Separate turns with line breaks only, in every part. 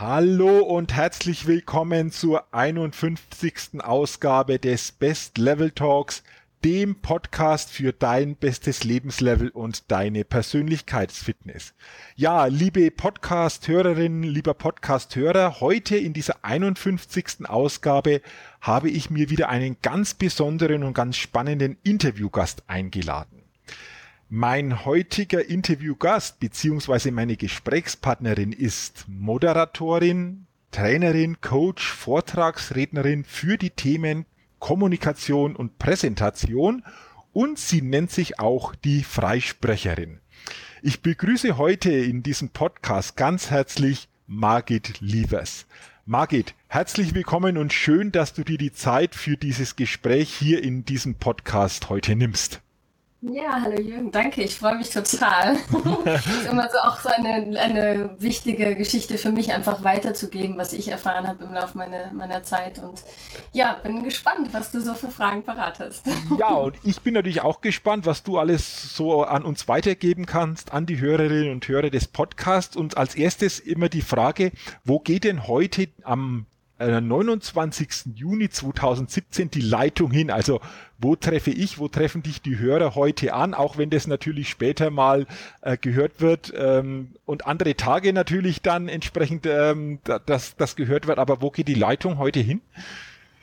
Hallo und herzlich willkommen zur 51. Ausgabe des Best Level Talks, dem Podcast für dein bestes Lebenslevel und deine Persönlichkeitsfitness. Ja, liebe Podcast-Hörerinnen, lieber Podcast-Hörer, heute in dieser 51. Ausgabe habe ich mir wieder einen ganz besonderen und ganz spannenden Interviewgast eingeladen. Mein heutiger Interviewgast bzw. meine Gesprächspartnerin ist Moderatorin, Trainerin, Coach, Vortragsrednerin für die Themen Kommunikation und Präsentation und sie nennt sich auch die Freisprecherin. Ich begrüße heute in diesem Podcast ganz herzlich Margit Lievers. Margit, herzlich willkommen und schön, dass du dir die Zeit für dieses Gespräch hier in diesem Podcast heute nimmst.
Ja, hallo Jürgen, danke, ich freue mich total. das ist immer so auch so eine, eine wichtige Geschichte für mich, einfach weiterzugeben, was ich erfahren habe im Laufe meiner, meiner Zeit. Und ja, bin gespannt, was du so für Fragen parat hast.
ja, und ich bin natürlich auch gespannt, was du alles so an uns weitergeben kannst, an die Hörerinnen und Hörer des Podcasts. Und als erstes immer die Frage, wo geht denn heute am 29. Äh, Juni 2017 die Leitung hin. Also wo treffe ich, wo treffen dich die Hörer heute an, auch wenn das natürlich später mal äh, gehört wird ähm, und andere Tage natürlich dann entsprechend ähm, das, das gehört wird. Aber wo geht die Leitung heute hin?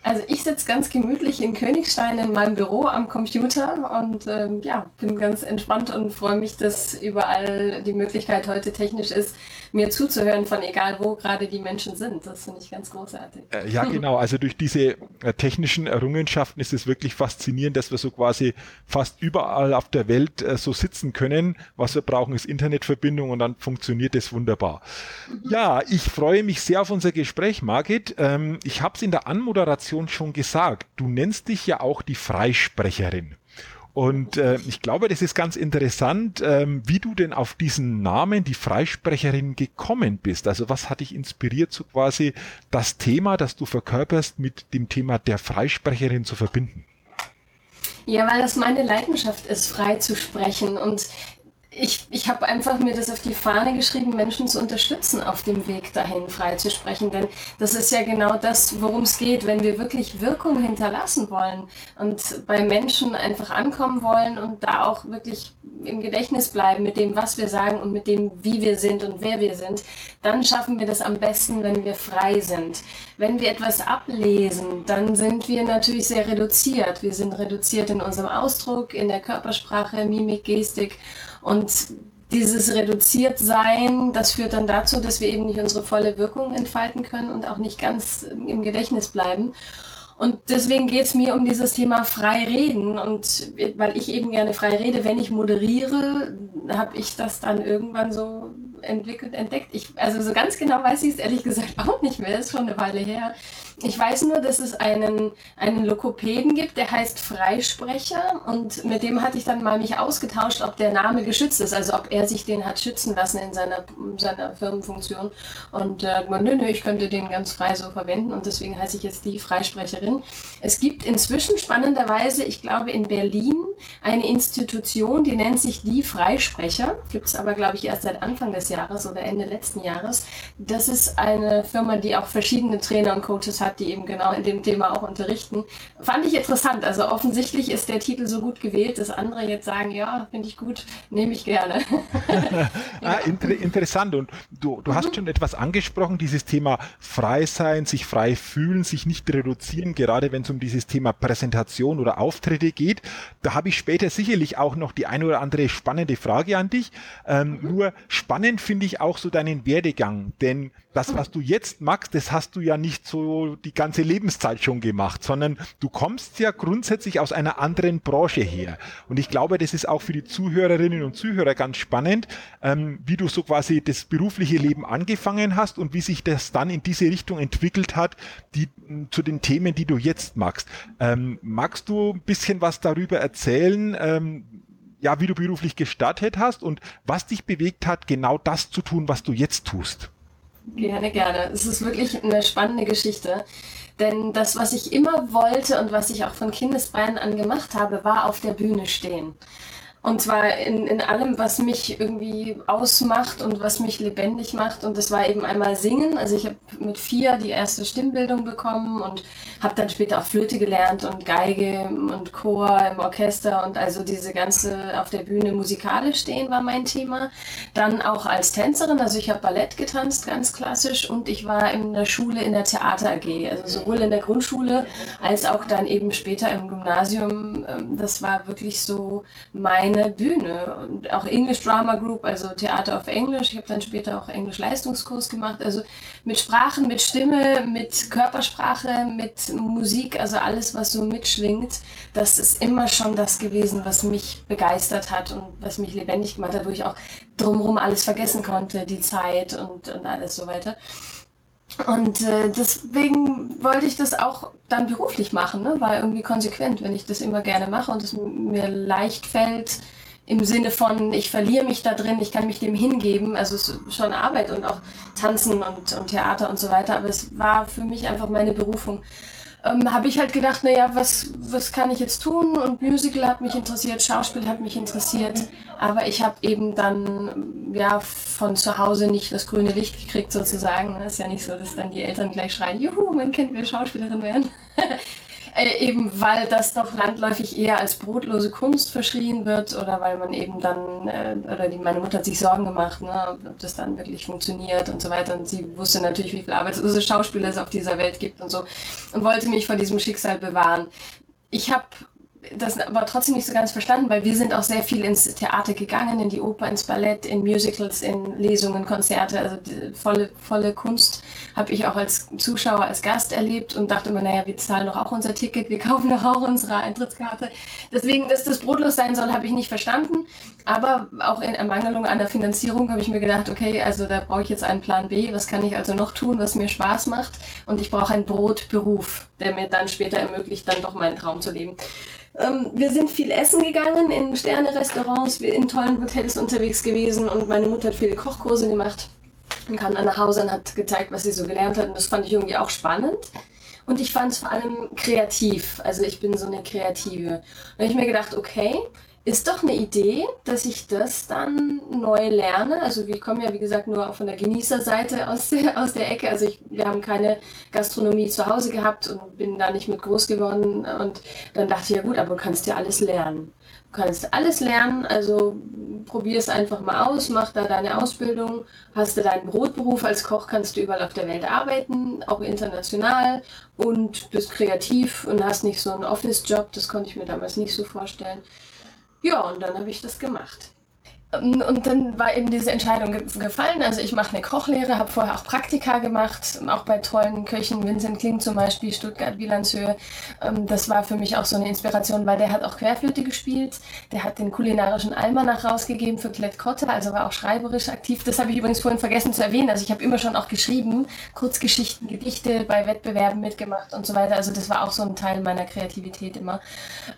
Also ich sitze ganz gemütlich in Königstein in meinem Büro am Computer und ähm, ja, bin ganz entspannt und freue mich, dass überall die Möglichkeit heute technisch ist, mir zuzuhören, von egal wo gerade die Menschen sind. Das finde ich ganz großartig.
Äh, ja, genau. Also durch diese äh, technischen Errungenschaften ist es wirklich faszinierend, dass wir so quasi fast überall auf der Welt äh, so sitzen können. Was wir brauchen, ist Internetverbindung und dann funktioniert es wunderbar. Mhm. Ja, ich freue mich sehr auf unser Gespräch, Margit. Ähm, ich habe es in der Anmoderation Moderation schon gesagt, du nennst dich ja auch die Freisprecherin. Und äh, ich glaube, das ist ganz interessant, ähm, wie du denn auf diesen Namen, die Freisprecherin, gekommen bist. Also was hat dich inspiriert, so quasi das Thema, das du verkörperst, mit dem Thema der Freisprecherin zu verbinden?
Ja, weil das meine Leidenschaft ist, frei zu sprechen. Und ich, ich habe einfach mir das auf die Fahne geschrieben, Menschen zu unterstützen auf dem Weg dahin, frei zu sprechen. Denn das ist ja genau das, worum es geht, wenn wir wirklich Wirkung hinterlassen wollen und bei Menschen einfach ankommen wollen und da auch wirklich im Gedächtnis bleiben mit dem, was wir sagen und mit dem, wie wir sind und wer wir sind, dann schaffen wir das am besten, wenn wir frei sind. Wenn wir etwas ablesen, dann sind wir natürlich sehr reduziert. Wir sind reduziert in unserem Ausdruck, in der Körpersprache, Mimik, Gestik und dieses reduziert sein, das führt dann dazu, dass wir eben nicht unsere volle Wirkung entfalten können und auch nicht ganz im Gedächtnis bleiben. Und deswegen geht es mir um dieses Thema frei reden. Und weil ich eben gerne frei rede, wenn ich moderiere, habe ich das dann irgendwann so entwickelt, entdeckt. Ich, also so ganz genau weiß ich es ehrlich gesagt auch nicht mehr, ist schon eine Weile her. Ich weiß nur, dass es einen, einen Lokopäden gibt, der heißt Freisprecher und mit dem hatte ich dann mal mich ausgetauscht, ob der Name geschützt ist, also ob er sich den hat schützen lassen in seiner, seiner Firmenfunktion. Und äh, nö, nö, ich könnte den ganz frei so verwenden und deswegen heiße ich jetzt die Freisprecherin. Es gibt inzwischen spannenderweise, ich glaube in Berlin, eine Institution, die nennt sich die Freisprecher. Gibt es aber, glaube ich, erst seit Anfang des Jahres oder Ende letzten Jahres. Das ist eine Firma, die auch verschiedene Trainer und Coaches hat hat, die eben genau in dem Thema auch unterrichten. Fand ich interessant. Also offensichtlich ist der Titel so gut gewählt, dass andere jetzt sagen, ja, finde ich gut, nehme ich gerne.
ah, inter interessant. Und du, du mhm. hast schon etwas angesprochen, dieses Thema frei sein, sich frei fühlen, sich nicht reduzieren, gerade wenn es um dieses Thema Präsentation oder Auftritte geht. Da habe ich später sicherlich auch noch die eine oder andere spannende Frage an dich. Ähm, mhm. Nur spannend finde ich auch so deinen Werdegang, denn das, was du jetzt machst, das hast du ja nicht so die ganze Lebenszeit schon gemacht, sondern du kommst ja grundsätzlich aus einer anderen Branche her. Und ich glaube, das ist auch für die Zuhörerinnen und Zuhörer ganz spannend, ähm, wie du so quasi das berufliche Leben angefangen hast und wie sich das dann in diese Richtung entwickelt hat, die zu den Themen, die du jetzt magst. Ähm, magst du ein bisschen was darüber erzählen? Ähm, ja, wie du beruflich gestartet hast und was dich bewegt hat, genau das zu tun, was du jetzt tust.
Gerne, gerne. Es ist wirklich eine spannende Geschichte. Denn das, was ich immer wollte und was ich auch von Kindesbeinen an gemacht habe, war auf der Bühne stehen. Und zwar in, in allem, was mich irgendwie ausmacht und was mich lebendig macht. Und das war eben einmal Singen. Also ich habe mit vier die erste Stimmbildung bekommen und habe dann später auch Flöte gelernt und Geige und Chor im Orchester und also diese ganze auf der Bühne musikalisch stehen war mein Thema. Dann auch als Tänzerin. Also ich habe Ballett getanzt, ganz klassisch. Und ich war in der Schule in der Theater AG. Also sowohl in der Grundschule als auch dann eben später im Gymnasium. Ähm, das war wirklich so meine eine Bühne und auch English Drama Group, also Theater auf Englisch. Ich habe dann später auch Englisch-Leistungskurs gemacht. Also mit Sprachen, mit Stimme, mit Körpersprache, mit Musik, also alles, was so mitschwingt. Das ist immer schon das gewesen, was mich begeistert hat und was mich lebendig gemacht hat, wo ich auch drumherum alles vergessen konnte, die Zeit und, und alles so weiter. Und äh, deswegen wollte ich das auch dann beruflich machen, ne? war irgendwie konsequent, wenn ich das immer gerne mache und es mir leicht fällt, im Sinne von, ich verliere mich da drin, ich kann mich dem hingeben. Also es ist schon Arbeit und auch Tanzen und, und Theater und so weiter, aber es war für mich einfach meine Berufung ähm, habe ich halt gedacht, naja, was, was kann ich jetzt tun? Und Musical hat mich interessiert, Schauspiel hat mich interessiert. Aber ich habe eben dann ja von zu Hause nicht das grüne Licht gekriegt sozusagen. Es ist ja nicht so, dass dann die Eltern gleich schreien, juhu, mein Kind will Schauspielerin werden. Äh, eben weil das doch landläufig eher als brotlose Kunst verschrien wird oder weil man eben dann, äh, oder die, meine Mutter hat sich Sorgen gemacht, ne, ob das dann wirklich funktioniert und so weiter. Und sie wusste natürlich, wie viele arbeitslose Schauspieler es auf dieser Welt gibt und so und wollte mich vor diesem Schicksal bewahren. Ich habe das aber trotzdem nicht so ganz verstanden, weil wir sind auch sehr viel ins Theater gegangen, in die Oper, ins Ballett, in Musicals, in Lesungen, Konzerte, also volle, volle Kunst habe ich auch als Zuschauer, als Gast erlebt und dachte immer, naja, wir zahlen doch auch unser Ticket, wir kaufen doch auch unsere Eintrittskarte. Deswegen, dass das brotlos sein soll, habe ich nicht verstanden, aber auch in Ermangelung an der Finanzierung habe ich mir gedacht, okay, also da brauche ich jetzt einen Plan B, was kann ich also noch tun, was mir Spaß macht und ich brauche einen Brotberuf, der mir dann später ermöglicht, dann doch meinen Traum zu leben. Ähm, wir sind viel essen gegangen in Sterne-Restaurants, in tollen Hotels unterwegs gewesen und meine Mutter hat viele Kochkurse gemacht und kam dann nach Hause und hat gezeigt, was sie so gelernt hat. Und das fand ich irgendwie auch spannend. Und ich fand es vor allem kreativ. Also ich bin so eine Kreative. Und ich mir gedacht, okay, ist doch eine Idee, dass ich das dann neu lerne. Also wir kommen ja, wie gesagt, nur von der Genießerseite aus der, aus der Ecke. Also ich, wir haben keine Gastronomie zu Hause gehabt und bin da nicht mit groß geworden. Und dann dachte ich, ja gut, aber du kannst ja alles lernen. Du kannst alles lernen, also probier es einfach mal aus, mach da deine Ausbildung, hast du deinen Brotberuf als Koch, kannst du überall auf der Welt arbeiten, auch international und bist kreativ und hast nicht so einen Office-Job, das konnte ich mir damals nicht so vorstellen. Ja, und dann habe ich das gemacht. Ähm, und dann war eben diese Entscheidung gefallen. Also ich mache eine Kochlehre, habe vorher auch Praktika gemacht, auch bei tollen Köchen, Vincent Kling zum Beispiel, Stuttgart, Wielandshöhe. Ähm, das war für mich auch so eine Inspiration, weil der hat auch Querflöte gespielt. Der hat den kulinarischen Almanach rausgegeben für Klett Kotte, also war auch schreiberisch aktiv. Das habe ich übrigens vorhin vergessen zu erwähnen. Also ich habe immer schon auch geschrieben, Kurzgeschichten, Gedichte bei Wettbewerben mitgemacht und so weiter. Also das war auch so ein Teil meiner Kreativität immer.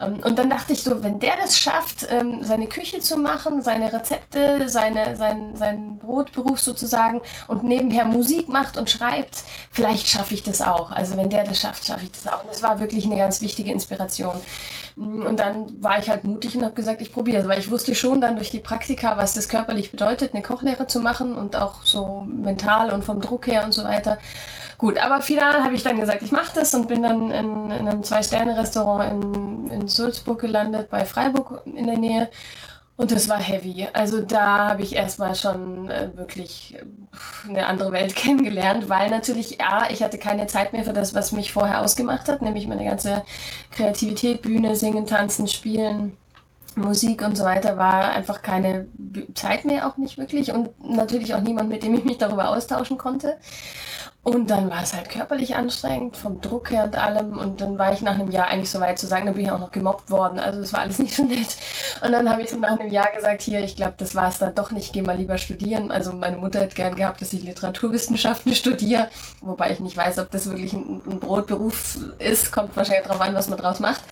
Ähm, und dann dachte ich so, wenn der das schafft, seine Küche zu machen, seine Rezepte, seine, sein, seinen Brotberuf sozusagen und nebenher Musik macht und schreibt, vielleicht schaffe ich das auch. Also wenn der das schafft, schaffe ich das auch. Und das war wirklich eine ganz wichtige Inspiration. Und dann war ich halt mutig und habe gesagt, ich probiere es, weil ich wusste schon dann durch die Praktika, was das körperlich bedeutet, eine Kochlehre zu machen und auch so mental und vom Druck her und so weiter. Gut, aber final habe ich dann gesagt, ich mache das und bin dann in, in einem Zwei-Sterne-Restaurant in, in Sulzburg gelandet, bei Freiburg in der Nähe und das war heavy. Also da habe ich erstmal schon äh, wirklich eine andere Welt kennengelernt, weil natürlich, ja, ich hatte keine Zeit mehr für das, was mich vorher ausgemacht hat, nämlich meine ganze Kreativität, Bühne, Singen, Tanzen, Spielen. Musik und so weiter war einfach keine Zeit mehr, auch nicht wirklich. Und natürlich auch niemand, mit dem ich mich darüber austauschen konnte. Und dann war es halt körperlich anstrengend, vom Druck her und allem. Und dann war ich nach einem Jahr eigentlich so weit zu sagen, da bin ich auch noch gemobbt worden. Also das war alles nicht so nett. Und dann habe ich nach einem Jahr gesagt, hier, ich glaube, das war es dann doch nicht, geh mal lieber studieren. Also meine Mutter hätte gern gehabt, dass ich Literaturwissenschaften studiere. Wobei ich nicht weiß, ob das wirklich ein, ein Brotberuf ist. Kommt wahrscheinlich darauf an, was man draus macht.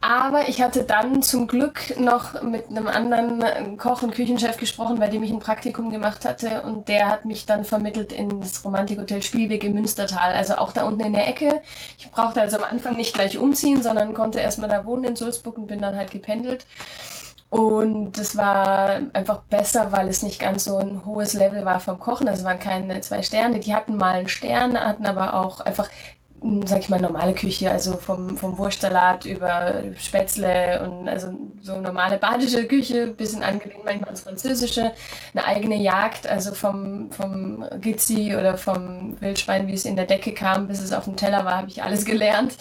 Aber ich hatte dann zum Glück noch mit einem anderen Koch und Küchenchef gesprochen, bei dem ich ein Praktikum gemacht hatte. Und der hat mich dann vermittelt in das Romantikhotel Spielweg im Münstertal. Also auch da unten in der Ecke. Ich brauchte also am Anfang nicht gleich umziehen, sondern konnte erstmal da wohnen in Sulzburg und bin dann halt gependelt. Und das war einfach besser, weil es nicht ganz so ein hohes Level war vom Kochen. Also es waren keine zwei Sterne. Die hatten mal einen Stern, hatten aber auch einfach sag ich mal, normale Küche, also vom, vom Wurstsalat über Spätzle und also so normale badische Küche, bisschen angelehnt manchmal ans Französische, eine eigene Jagd, also vom, vom Gizzi oder vom Wildschwein, wie es in der Decke kam, bis es auf dem Teller war, habe ich alles gelernt.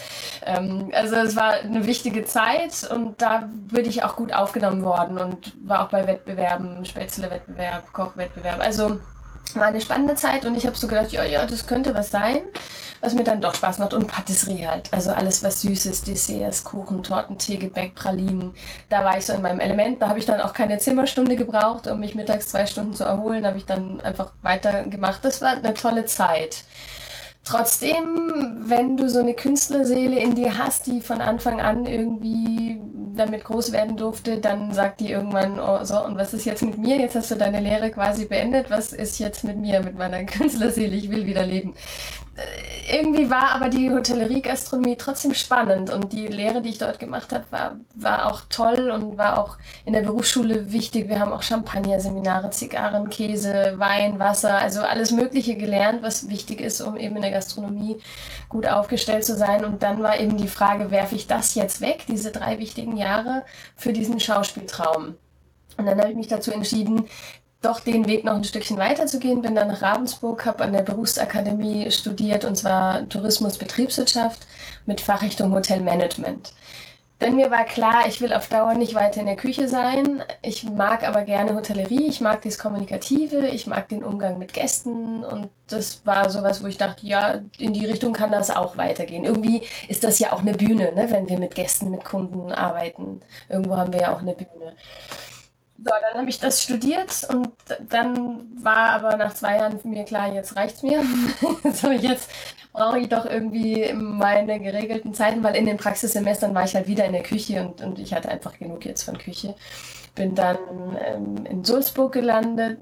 Ähm, also es war eine wichtige Zeit und da würde ich auch gut aufgenommen worden und war auch bei Wettbewerben, Spätzle-Wettbewerb, Kochwettbewerb, also war eine spannende Zeit und ich habe so gedacht, ja, ja, das könnte was sein was mir dann doch Spaß macht. Und Patisserie halt. Also alles, was Süßes, Desserts, Kuchen, Torten, Tee, Gebäck, Pralinen. Da war ich so in meinem Element. Da habe ich dann auch keine Zimmerstunde gebraucht, um mich mittags zwei Stunden zu erholen. Da habe ich dann einfach weitergemacht. Das war eine tolle Zeit. Trotzdem, wenn du so eine Künstlerseele in dir hast, die von Anfang an irgendwie damit groß werden durfte, dann sagt die irgendwann, oh, so, und was ist jetzt mit mir? Jetzt hast du deine Lehre quasi beendet. Was ist jetzt mit mir, mit meiner Künstlerseele? Ich will wieder leben irgendwie war aber die Hotellerie-Gastronomie trotzdem spannend und die Lehre, die ich dort gemacht habe, war, war auch toll und war auch in der Berufsschule wichtig. Wir haben auch Champagner-Seminare, Zigarren, Käse, Wein, Wasser, also alles Mögliche gelernt, was wichtig ist, um eben in der Gastronomie gut aufgestellt zu sein. Und dann war eben die Frage, werfe ich das jetzt weg, diese drei wichtigen Jahre, für diesen Schauspieltraum? Und dann habe ich mich dazu entschieden, doch den Weg noch ein Stückchen weiter zu gehen. Bin dann nach Ravensburg, habe an der Berufsakademie studiert und zwar Tourismus Betriebswirtschaft mit Fachrichtung Hotelmanagement. Denn mir war klar, ich will auf Dauer nicht weiter in der Küche sein. Ich mag aber gerne Hotellerie, ich mag das Kommunikative, ich mag den Umgang mit Gästen und das war sowas, wo ich dachte, ja, in die Richtung kann das auch weitergehen. Irgendwie ist das ja auch eine Bühne, ne, wenn wir mit Gästen, mit Kunden arbeiten. Irgendwo haben wir ja auch eine Bühne. So, dann habe ich das studiert und dann war aber nach zwei Jahren mir klar, jetzt reicht's mir. so, jetzt brauche ich doch irgendwie meine geregelten Zeiten, weil in den Praxissemestern war ich halt wieder in der Küche und, und ich hatte einfach genug jetzt von Küche. Bin dann ähm, in Sulzburg gelandet.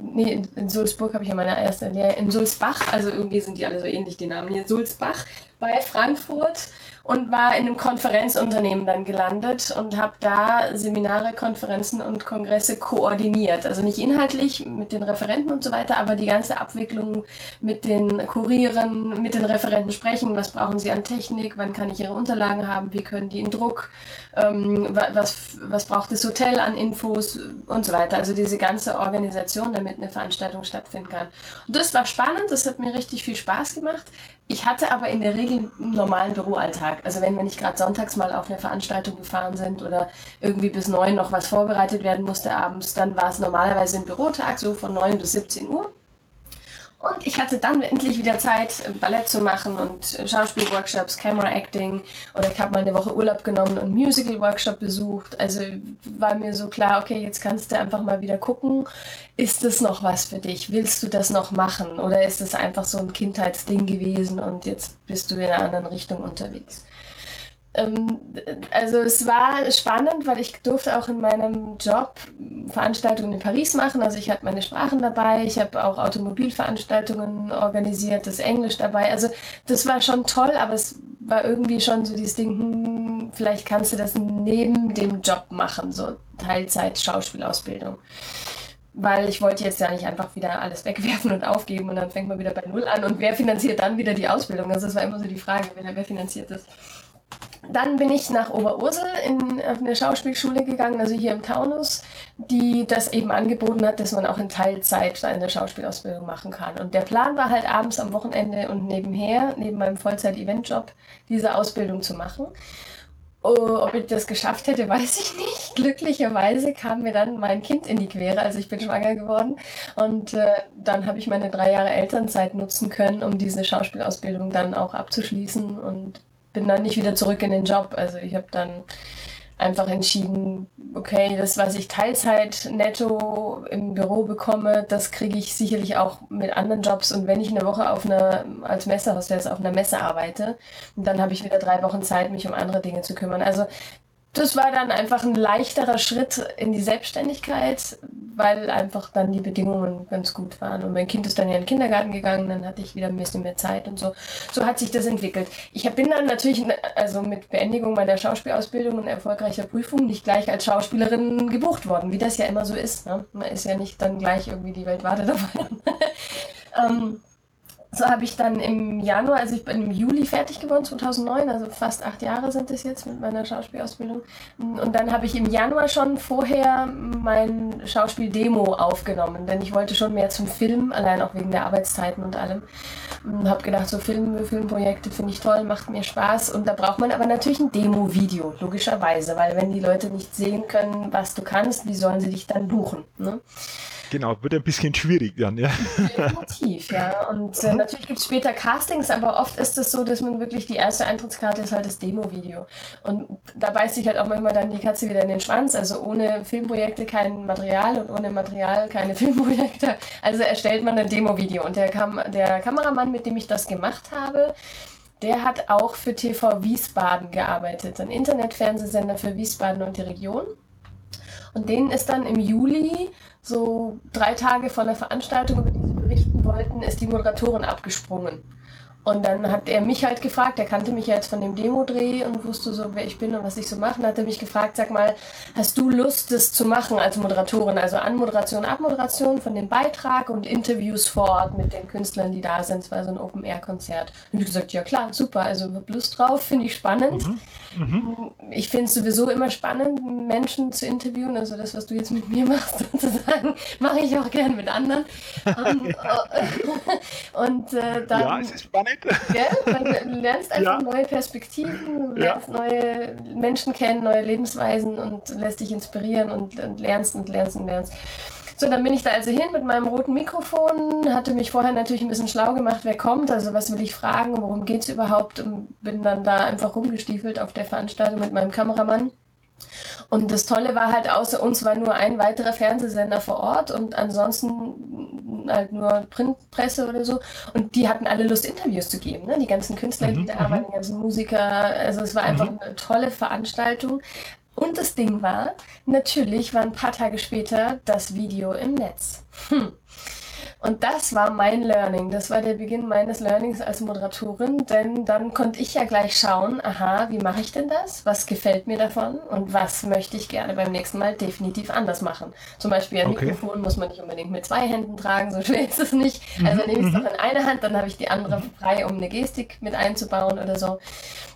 Nee, in, in Sulzburg habe ich ja meine erste Lehre. In Sulzbach, also irgendwie sind die alle so ähnlich, die Namen hier. Sulzbach bei Frankfurt und war in einem Konferenzunternehmen dann gelandet und habe da Seminare, Konferenzen und Kongresse koordiniert. Also nicht inhaltlich mit den Referenten und so weiter, aber die ganze Abwicklung mit den Kurieren, mit den Referenten sprechen. Was brauchen sie an Technik? Wann kann ich ihre Unterlagen haben? Wie können die in Druck? Ähm, was, was braucht das Hotel an Infos und so weiter? Also diese ganze Organisation, damit eine Veranstaltung stattfinden kann. Und das war spannend, das hat mir richtig viel Spaß gemacht. Ich hatte aber in der Regel einen normalen Büroalltag. Also wenn wir nicht gerade sonntags mal auf eine Veranstaltung gefahren sind oder irgendwie bis neun noch was vorbereitet werden musste abends, dann war es normalerweise ein Bürotag, so von neun bis 17 Uhr. Und ich hatte dann endlich wieder Zeit, Ballett zu machen und Schauspielworkshops, Camera Acting. Oder ich habe mal eine Woche Urlaub genommen und Musical-Workshop besucht. Also war mir so klar, okay, jetzt kannst du einfach mal wieder gucken, ist das noch was für dich? Willst du das noch machen? Oder ist es einfach so ein Kindheitsding gewesen und jetzt bist du in einer anderen Richtung unterwegs? Ähm, also es war spannend, weil ich durfte auch in meinem Job Veranstaltungen in Paris machen. Also ich hatte meine Sprachen dabei, ich habe auch Automobilveranstaltungen organisiert, das Englisch dabei. Also das war schon toll, aber es war irgendwie schon so dieses Ding, hm, vielleicht kannst du das neben dem Job machen, so Teilzeit Schauspielausbildung. Weil ich wollte jetzt ja nicht einfach wieder alles wegwerfen und aufgeben und dann fängt man wieder bei Null an und wer finanziert dann wieder die Ausbildung? Also das war immer so die Frage, wer, wer finanziert das? Dann bin ich nach Oberursel in eine Schauspielschule gegangen, also hier im Taunus, die das eben angeboten hat, dass man auch in Teilzeit eine Schauspielausbildung machen kann. Und der Plan war halt abends am Wochenende und nebenher, neben meinem Vollzeit-Eventjob, diese Ausbildung zu machen. Oh, ob ich das geschafft hätte, weiß ich nicht. Glücklicherweise kam mir dann mein Kind in die Quere, also ich bin schwanger geworden. Und äh, dann habe ich meine drei Jahre Elternzeit nutzen können, um diese Schauspielausbildung dann auch abzuschließen und bin dann nicht wieder zurück in den Job. Also ich habe dann einfach entschieden, okay, das, was ich Teilzeit netto im Büro bekomme, das kriege ich sicherlich auch mit anderen Jobs. Und wenn ich eine Woche auf einer, als Messehostess auf einer Messe arbeite, dann habe ich wieder drei Wochen Zeit, mich um andere Dinge zu kümmern. Also das war dann einfach ein leichterer Schritt in die Selbstständigkeit, weil einfach dann die Bedingungen ganz gut waren. Und mein Kind ist dann ja in den Kindergarten gegangen, dann hatte ich wieder ein bisschen mehr Zeit und so. So hat sich das entwickelt. Ich bin dann natürlich, also mit Beendigung meiner Schauspielausbildung und erfolgreicher Prüfung nicht gleich als Schauspielerin gebucht worden, wie das ja immer so ist. Ne? Man ist ja nicht dann gleich irgendwie die Welt auf einen. ähm, so habe ich dann im Januar, also ich bin im Juli fertig geworden, 2009, also fast acht Jahre sind es jetzt mit meiner Schauspielausbildung. Und dann habe ich im Januar schon vorher mein Schauspieldemo aufgenommen, denn ich wollte schon mehr zum Film, allein auch wegen der Arbeitszeiten und allem. Und habe gedacht, so Film, Filmprojekte finde ich toll, macht mir Spaß. Und da braucht man aber natürlich ein Demo-Video, logischerweise, weil wenn die Leute nicht sehen können, was du kannst, wie sollen sie dich dann buchen? Ne?
Genau, wird ein bisschen schwierig dann, ja.
Definitiv, ja. Und äh, natürlich gibt es später Castings, aber oft ist es so, dass man wirklich die erste Eintrittskarte ist halt das Demo-Video. Und da beißt sich halt auch manchmal dann die Katze wieder in den Schwanz. Also ohne Filmprojekte kein Material und ohne Material keine Filmprojekte. Also erstellt man ein Demo-Video. Und der, Kam der Kameramann, mit dem ich das gemacht habe, der hat auch für TV Wiesbaden gearbeitet, ein Internetfernsehsender für Wiesbaden und die Region. Und denen ist dann im Juli, so drei Tage vor der Veranstaltung, über die sie berichten wollten, ist die Moderatorin abgesprungen. Und dann hat er mich halt gefragt, er kannte mich ja jetzt von dem Demo-Dreh und wusste so, wer ich bin und was ich so mache. Und hat er mich gefragt, sag mal, hast du Lust, das zu machen als Moderatorin? Also Anmoderation, Abmoderation von dem Beitrag und Interviews vor Ort mit den Künstlern, die da sind. Es war so ein Open-Air-Konzert. Und ich gesagt, ja klar, super, also hab Lust drauf, finde ich spannend. Mhm. Mhm. Ich finde es sowieso immer spannend, Menschen zu interviewen. Also das, was du jetzt mit mir machst, sozusagen, mache ich auch gern mit anderen. und, ja. und äh, dann... Ja, es ist spannend Gell? Du lernst einfach ja. neue Perspektiven, lernst ja. neue Menschen kennen, neue Lebensweisen und lässt dich inspirieren und, und lernst und lernst und lernst. So, dann bin ich da also hin mit meinem roten Mikrofon, hatte mich vorher natürlich ein bisschen schlau gemacht, wer kommt, also was will ich fragen, worum geht es überhaupt und bin dann da einfach rumgestiefelt auf der Veranstaltung mit meinem Kameramann. Und das Tolle war halt, außer uns war nur ein weiterer Fernsehsender vor Ort und ansonsten halt nur Printpresse oder so. Und die hatten alle Lust, Interviews zu geben. Ne? Die ganzen Künstler, mhm, die da arbeiten, die ganzen Musiker. Also es war einfach mhm. eine tolle Veranstaltung. Und das Ding war, natürlich war ein paar Tage später das Video im Netz. Hm. Und das war mein Learning. Das war der Beginn meines Learnings als Moderatorin, denn dann konnte ich ja gleich schauen, aha, wie mache ich denn das? Was gefällt mir davon? Und was möchte ich gerne beim nächsten Mal definitiv anders machen? Zum Beispiel ein okay. Mikrofon muss man nicht unbedingt mit zwei Händen tragen, so schwer ist es nicht. Also nehme ich es doch in eine Hand, dann habe ich die andere frei, um eine Gestik mit einzubauen oder so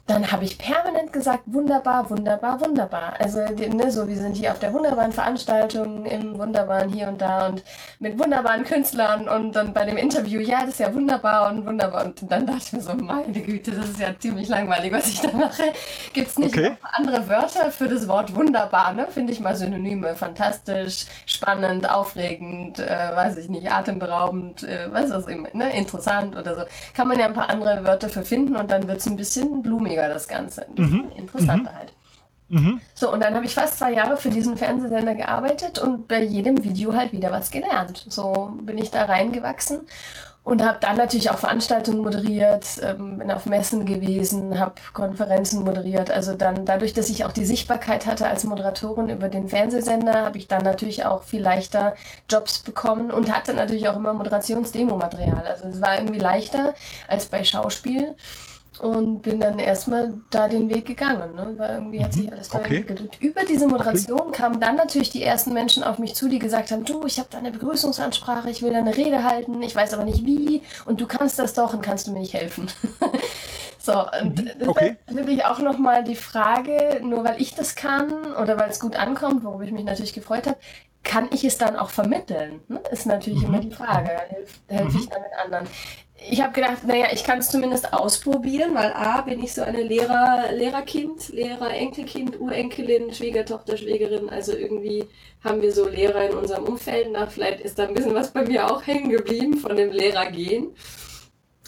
dann habe ich permanent gesagt, wunderbar, wunderbar, wunderbar. Also ne, so, wir sind hier auf der wunderbaren Veranstaltung, im wunderbaren hier und da und mit wunderbaren Künstlern und dann bei dem Interview, ja, das ist ja wunderbar und wunderbar. Und dann dachte ich mir so, meine Güte, das ist ja ziemlich langweilig, was ich da mache. Gibt es nicht okay. andere Wörter für das Wort wunderbar? Ne? Finde ich mal Synonyme. Fantastisch, spannend, aufregend, äh, weiß ich nicht, atemberaubend, äh, was ist immer, ne? interessant oder so. Kann man ja ein paar andere Wörter für finden und dann wird es ein bisschen blumig aufwendiger, das Ganze. Mhm. Interessanter mhm. halt. Mhm. So, und dann habe ich fast zwei Jahre für diesen Fernsehsender gearbeitet und bei jedem Video halt wieder was gelernt. So bin ich da reingewachsen und habe dann natürlich auch Veranstaltungen moderiert, ähm, bin auf Messen gewesen, habe Konferenzen moderiert. Also dann dadurch, dass ich auch die Sichtbarkeit hatte als Moderatorin über den Fernsehsender, habe ich dann natürlich auch viel leichter Jobs bekommen und hatte natürlich auch immer Moderationsdemo-Material. Also es war irgendwie leichter als bei Schauspiel und bin dann erstmal da den Weg gegangen. Ne? Weil irgendwie hat sich mhm. alles okay. entwickelt. Über diese Moderation okay. kamen dann natürlich die ersten Menschen auf mich zu, die gesagt haben, du, ich habe da eine Begrüßungsansprache, ich will da eine Rede halten, ich weiß aber nicht wie und du kannst das doch und kannst du mir nicht helfen. so, und mhm. das okay. ist natürlich auch nochmal die Frage, nur weil ich das kann oder weil es gut ankommt, worüber ich mich natürlich gefreut habe, kann ich es dann auch vermitteln? Ne? Ist natürlich mhm. immer die Frage. Helfe helf ich mhm. damit anderen? Ich habe gedacht, naja, ich kann es zumindest ausprobieren, weil A, bin ich so eine Lehrer, Lehrerkind, Lehrer, Enkelkind, Urenkelin, Schwiegertochter, Schwägerin. Also irgendwie haben wir so Lehrer in unserem Umfeld. Na, vielleicht ist da ein bisschen was bei mir auch hängen geblieben von dem Lehrergehen.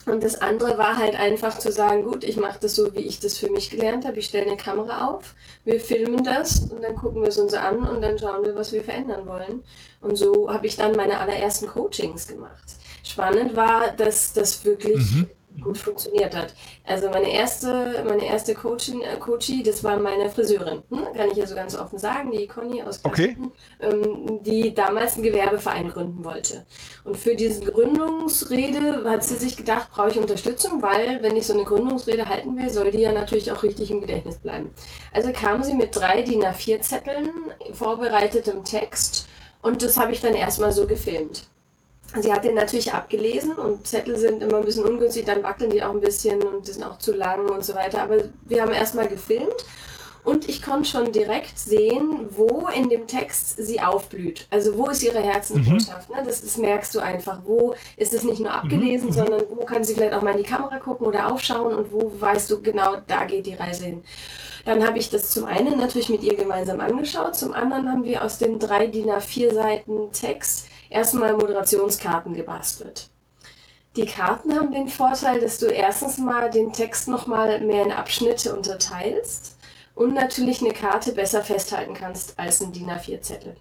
Und das andere war halt einfach zu sagen, gut, ich mache das so, wie ich das für mich gelernt habe. Ich stelle eine Kamera auf, wir filmen das und dann gucken wir es uns an und dann schauen wir, was wir verändern wollen. Und so habe ich dann meine allerersten Coachings gemacht spannend war, dass das wirklich mhm. Gut funktioniert hat. Also meine erste, meine erste Coachin, äh, Coachie, das war meine Friseurin, hm? kann ich ja so ganz offen sagen, die Conny aus
Kassel,
okay. ähm, die damals einen Gewerbeverein gründen wollte. Und für diese Gründungsrede hat sie sich gedacht, brauche ich Unterstützung, weil wenn ich so eine Gründungsrede halten will, soll die ja natürlich auch richtig im Gedächtnis bleiben. Also kam sie mit drei DIN A4 Zetteln, vorbereitetem Text und das habe ich dann erstmal so gefilmt. Sie hat den natürlich abgelesen und Zettel sind immer ein bisschen ungünstig, dann wackeln die auch ein bisschen und die sind auch zu lang und so weiter. Aber wir haben erstmal gefilmt und ich konnte schon direkt sehen, wo in dem Text sie aufblüht. Also wo ist ihre Herzensbotschaft. Mhm. Ne? Das, das, merkst du einfach. Wo ist es nicht nur abgelesen, mhm. sondern wo kann sie vielleicht auch mal in die Kamera gucken oder aufschauen und wo weißt du genau, da geht die Reise hin. Dann habe ich das zum einen natürlich mit ihr gemeinsam angeschaut, zum anderen haben wir aus den drei DIN A4 Seiten Text erstmal Moderationskarten gebastelt. Die Karten haben den Vorteil, dass du erstens mal den Text nochmal mehr in Abschnitte unterteilst und natürlich eine Karte besser festhalten kannst als ein DIN A4-Zettel.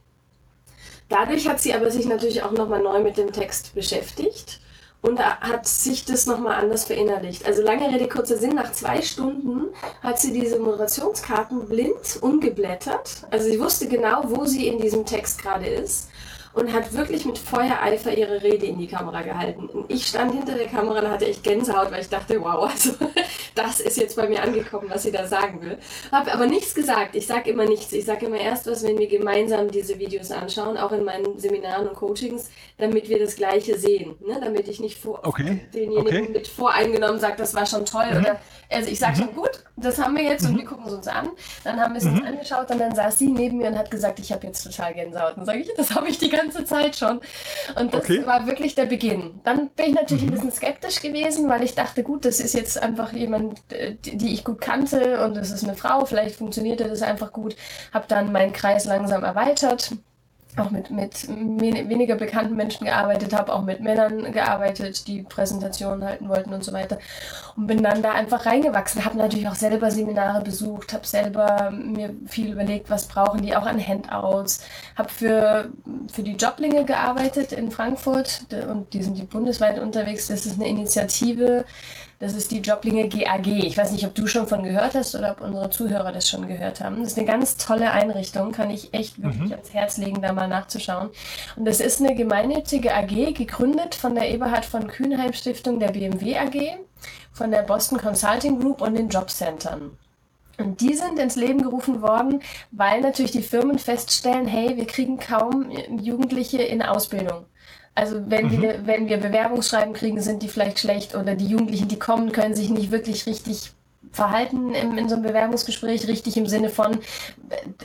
Dadurch hat sie aber sich natürlich auch nochmal neu mit dem Text beschäftigt und hat sich das nochmal anders verinnerlicht. Also lange Rede, kurzer Sinn, nach zwei Stunden hat sie diese Moderationskarten blind umgeblättert. Also sie wusste genau, wo sie in diesem Text gerade ist und hat wirklich mit Feuereifer ihre Rede in die Kamera gehalten. Und ich stand hinter der Kamera und hatte echt Gänsehaut, weil ich dachte, wow, also das ist jetzt bei mir angekommen, was sie da sagen will. Habe aber nichts gesagt. Ich sage immer nichts. Ich sage immer erst was, wenn wir gemeinsam diese Videos anschauen, auch in meinen Seminaren und Coachings, damit wir das Gleiche sehen. Ne? Damit ich nicht vor
okay.
denjenigen okay. mit voreingenommen sage, das war schon toll. Mhm. Oder also ich sage mhm. schon, gut, das haben wir jetzt mhm. und wir gucken es uns an. Dann haben wir es uns mhm. angeschaut und dann saß sie neben mir und hat gesagt, ich habe jetzt total Gänsehaut. Und sage ich, das habe ich die ganze Zeit schon. Und das okay. war wirklich der Beginn. Dann bin ich natürlich ein mhm. bisschen skeptisch gewesen, weil ich dachte, gut, das ist jetzt einfach jemand, äh, die ich gut kannte und es ist eine Frau, vielleicht funktionierte das einfach gut. Habe dann meinen Kreis langsam erweitert auch mit, mit weniger bekannten Menschen gearbeitet habe, auch mit Männern gearbeitet, die Präsentationen halten wollten und so weiter. Und bin dann da einfach reingewachsen. Habe natürlich auch selber Seminare besucht, habe selber mir viel überlegt, was brauchen die auch an Handouts. Habe für, für die Joblinge gearbeitet in Frankfurt und die sind die bundesweit unterwegs. Das ist eine Initiative, das ist die Joblinge GAG. Ich weiß nicht, ob du schon von gehört hast oder ob unsere Zuhörer das schon gehört haben. Das ist eine ganz tolle Einrichtung, kann ich echt wirklich mhm. ans Herz legen, da mal nachzuschauen. Und das ist eine gemeinnützige AG, gegründet von der Eberhard von Kühnheim Stiftung der BMW AG, von der Boston Consulting Group und den Jobcentern. Und die sind ins Leben gerufen worden, weil natürlich die Firmen feststellen, hey, wir kriegen kaum Jugendliche in Ausbildung. Also wenn, mhm. wir, wenn wir Bewerbungsschreiben kriegen, sind die vielleicht schlecht oder die Jugendlichen, die kommen, können sich nicht wirklich richtig verhalten in, in so einem Bewerbungsgespräch, richtig im Sinne von,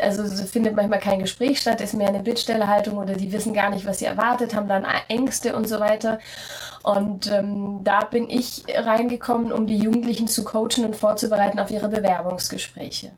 also es findet manchmal kein Gespräch statt, ist mehr eine Bittstellerhaltung oder die wissen gar nicht, was sie erwartet, haben dann Ängste und so weiter. Und ähm, da bin ich reingekommen, um die Jugendlichen zu coachen und vorzubereiten auf ihre Bewerbungsgespräche.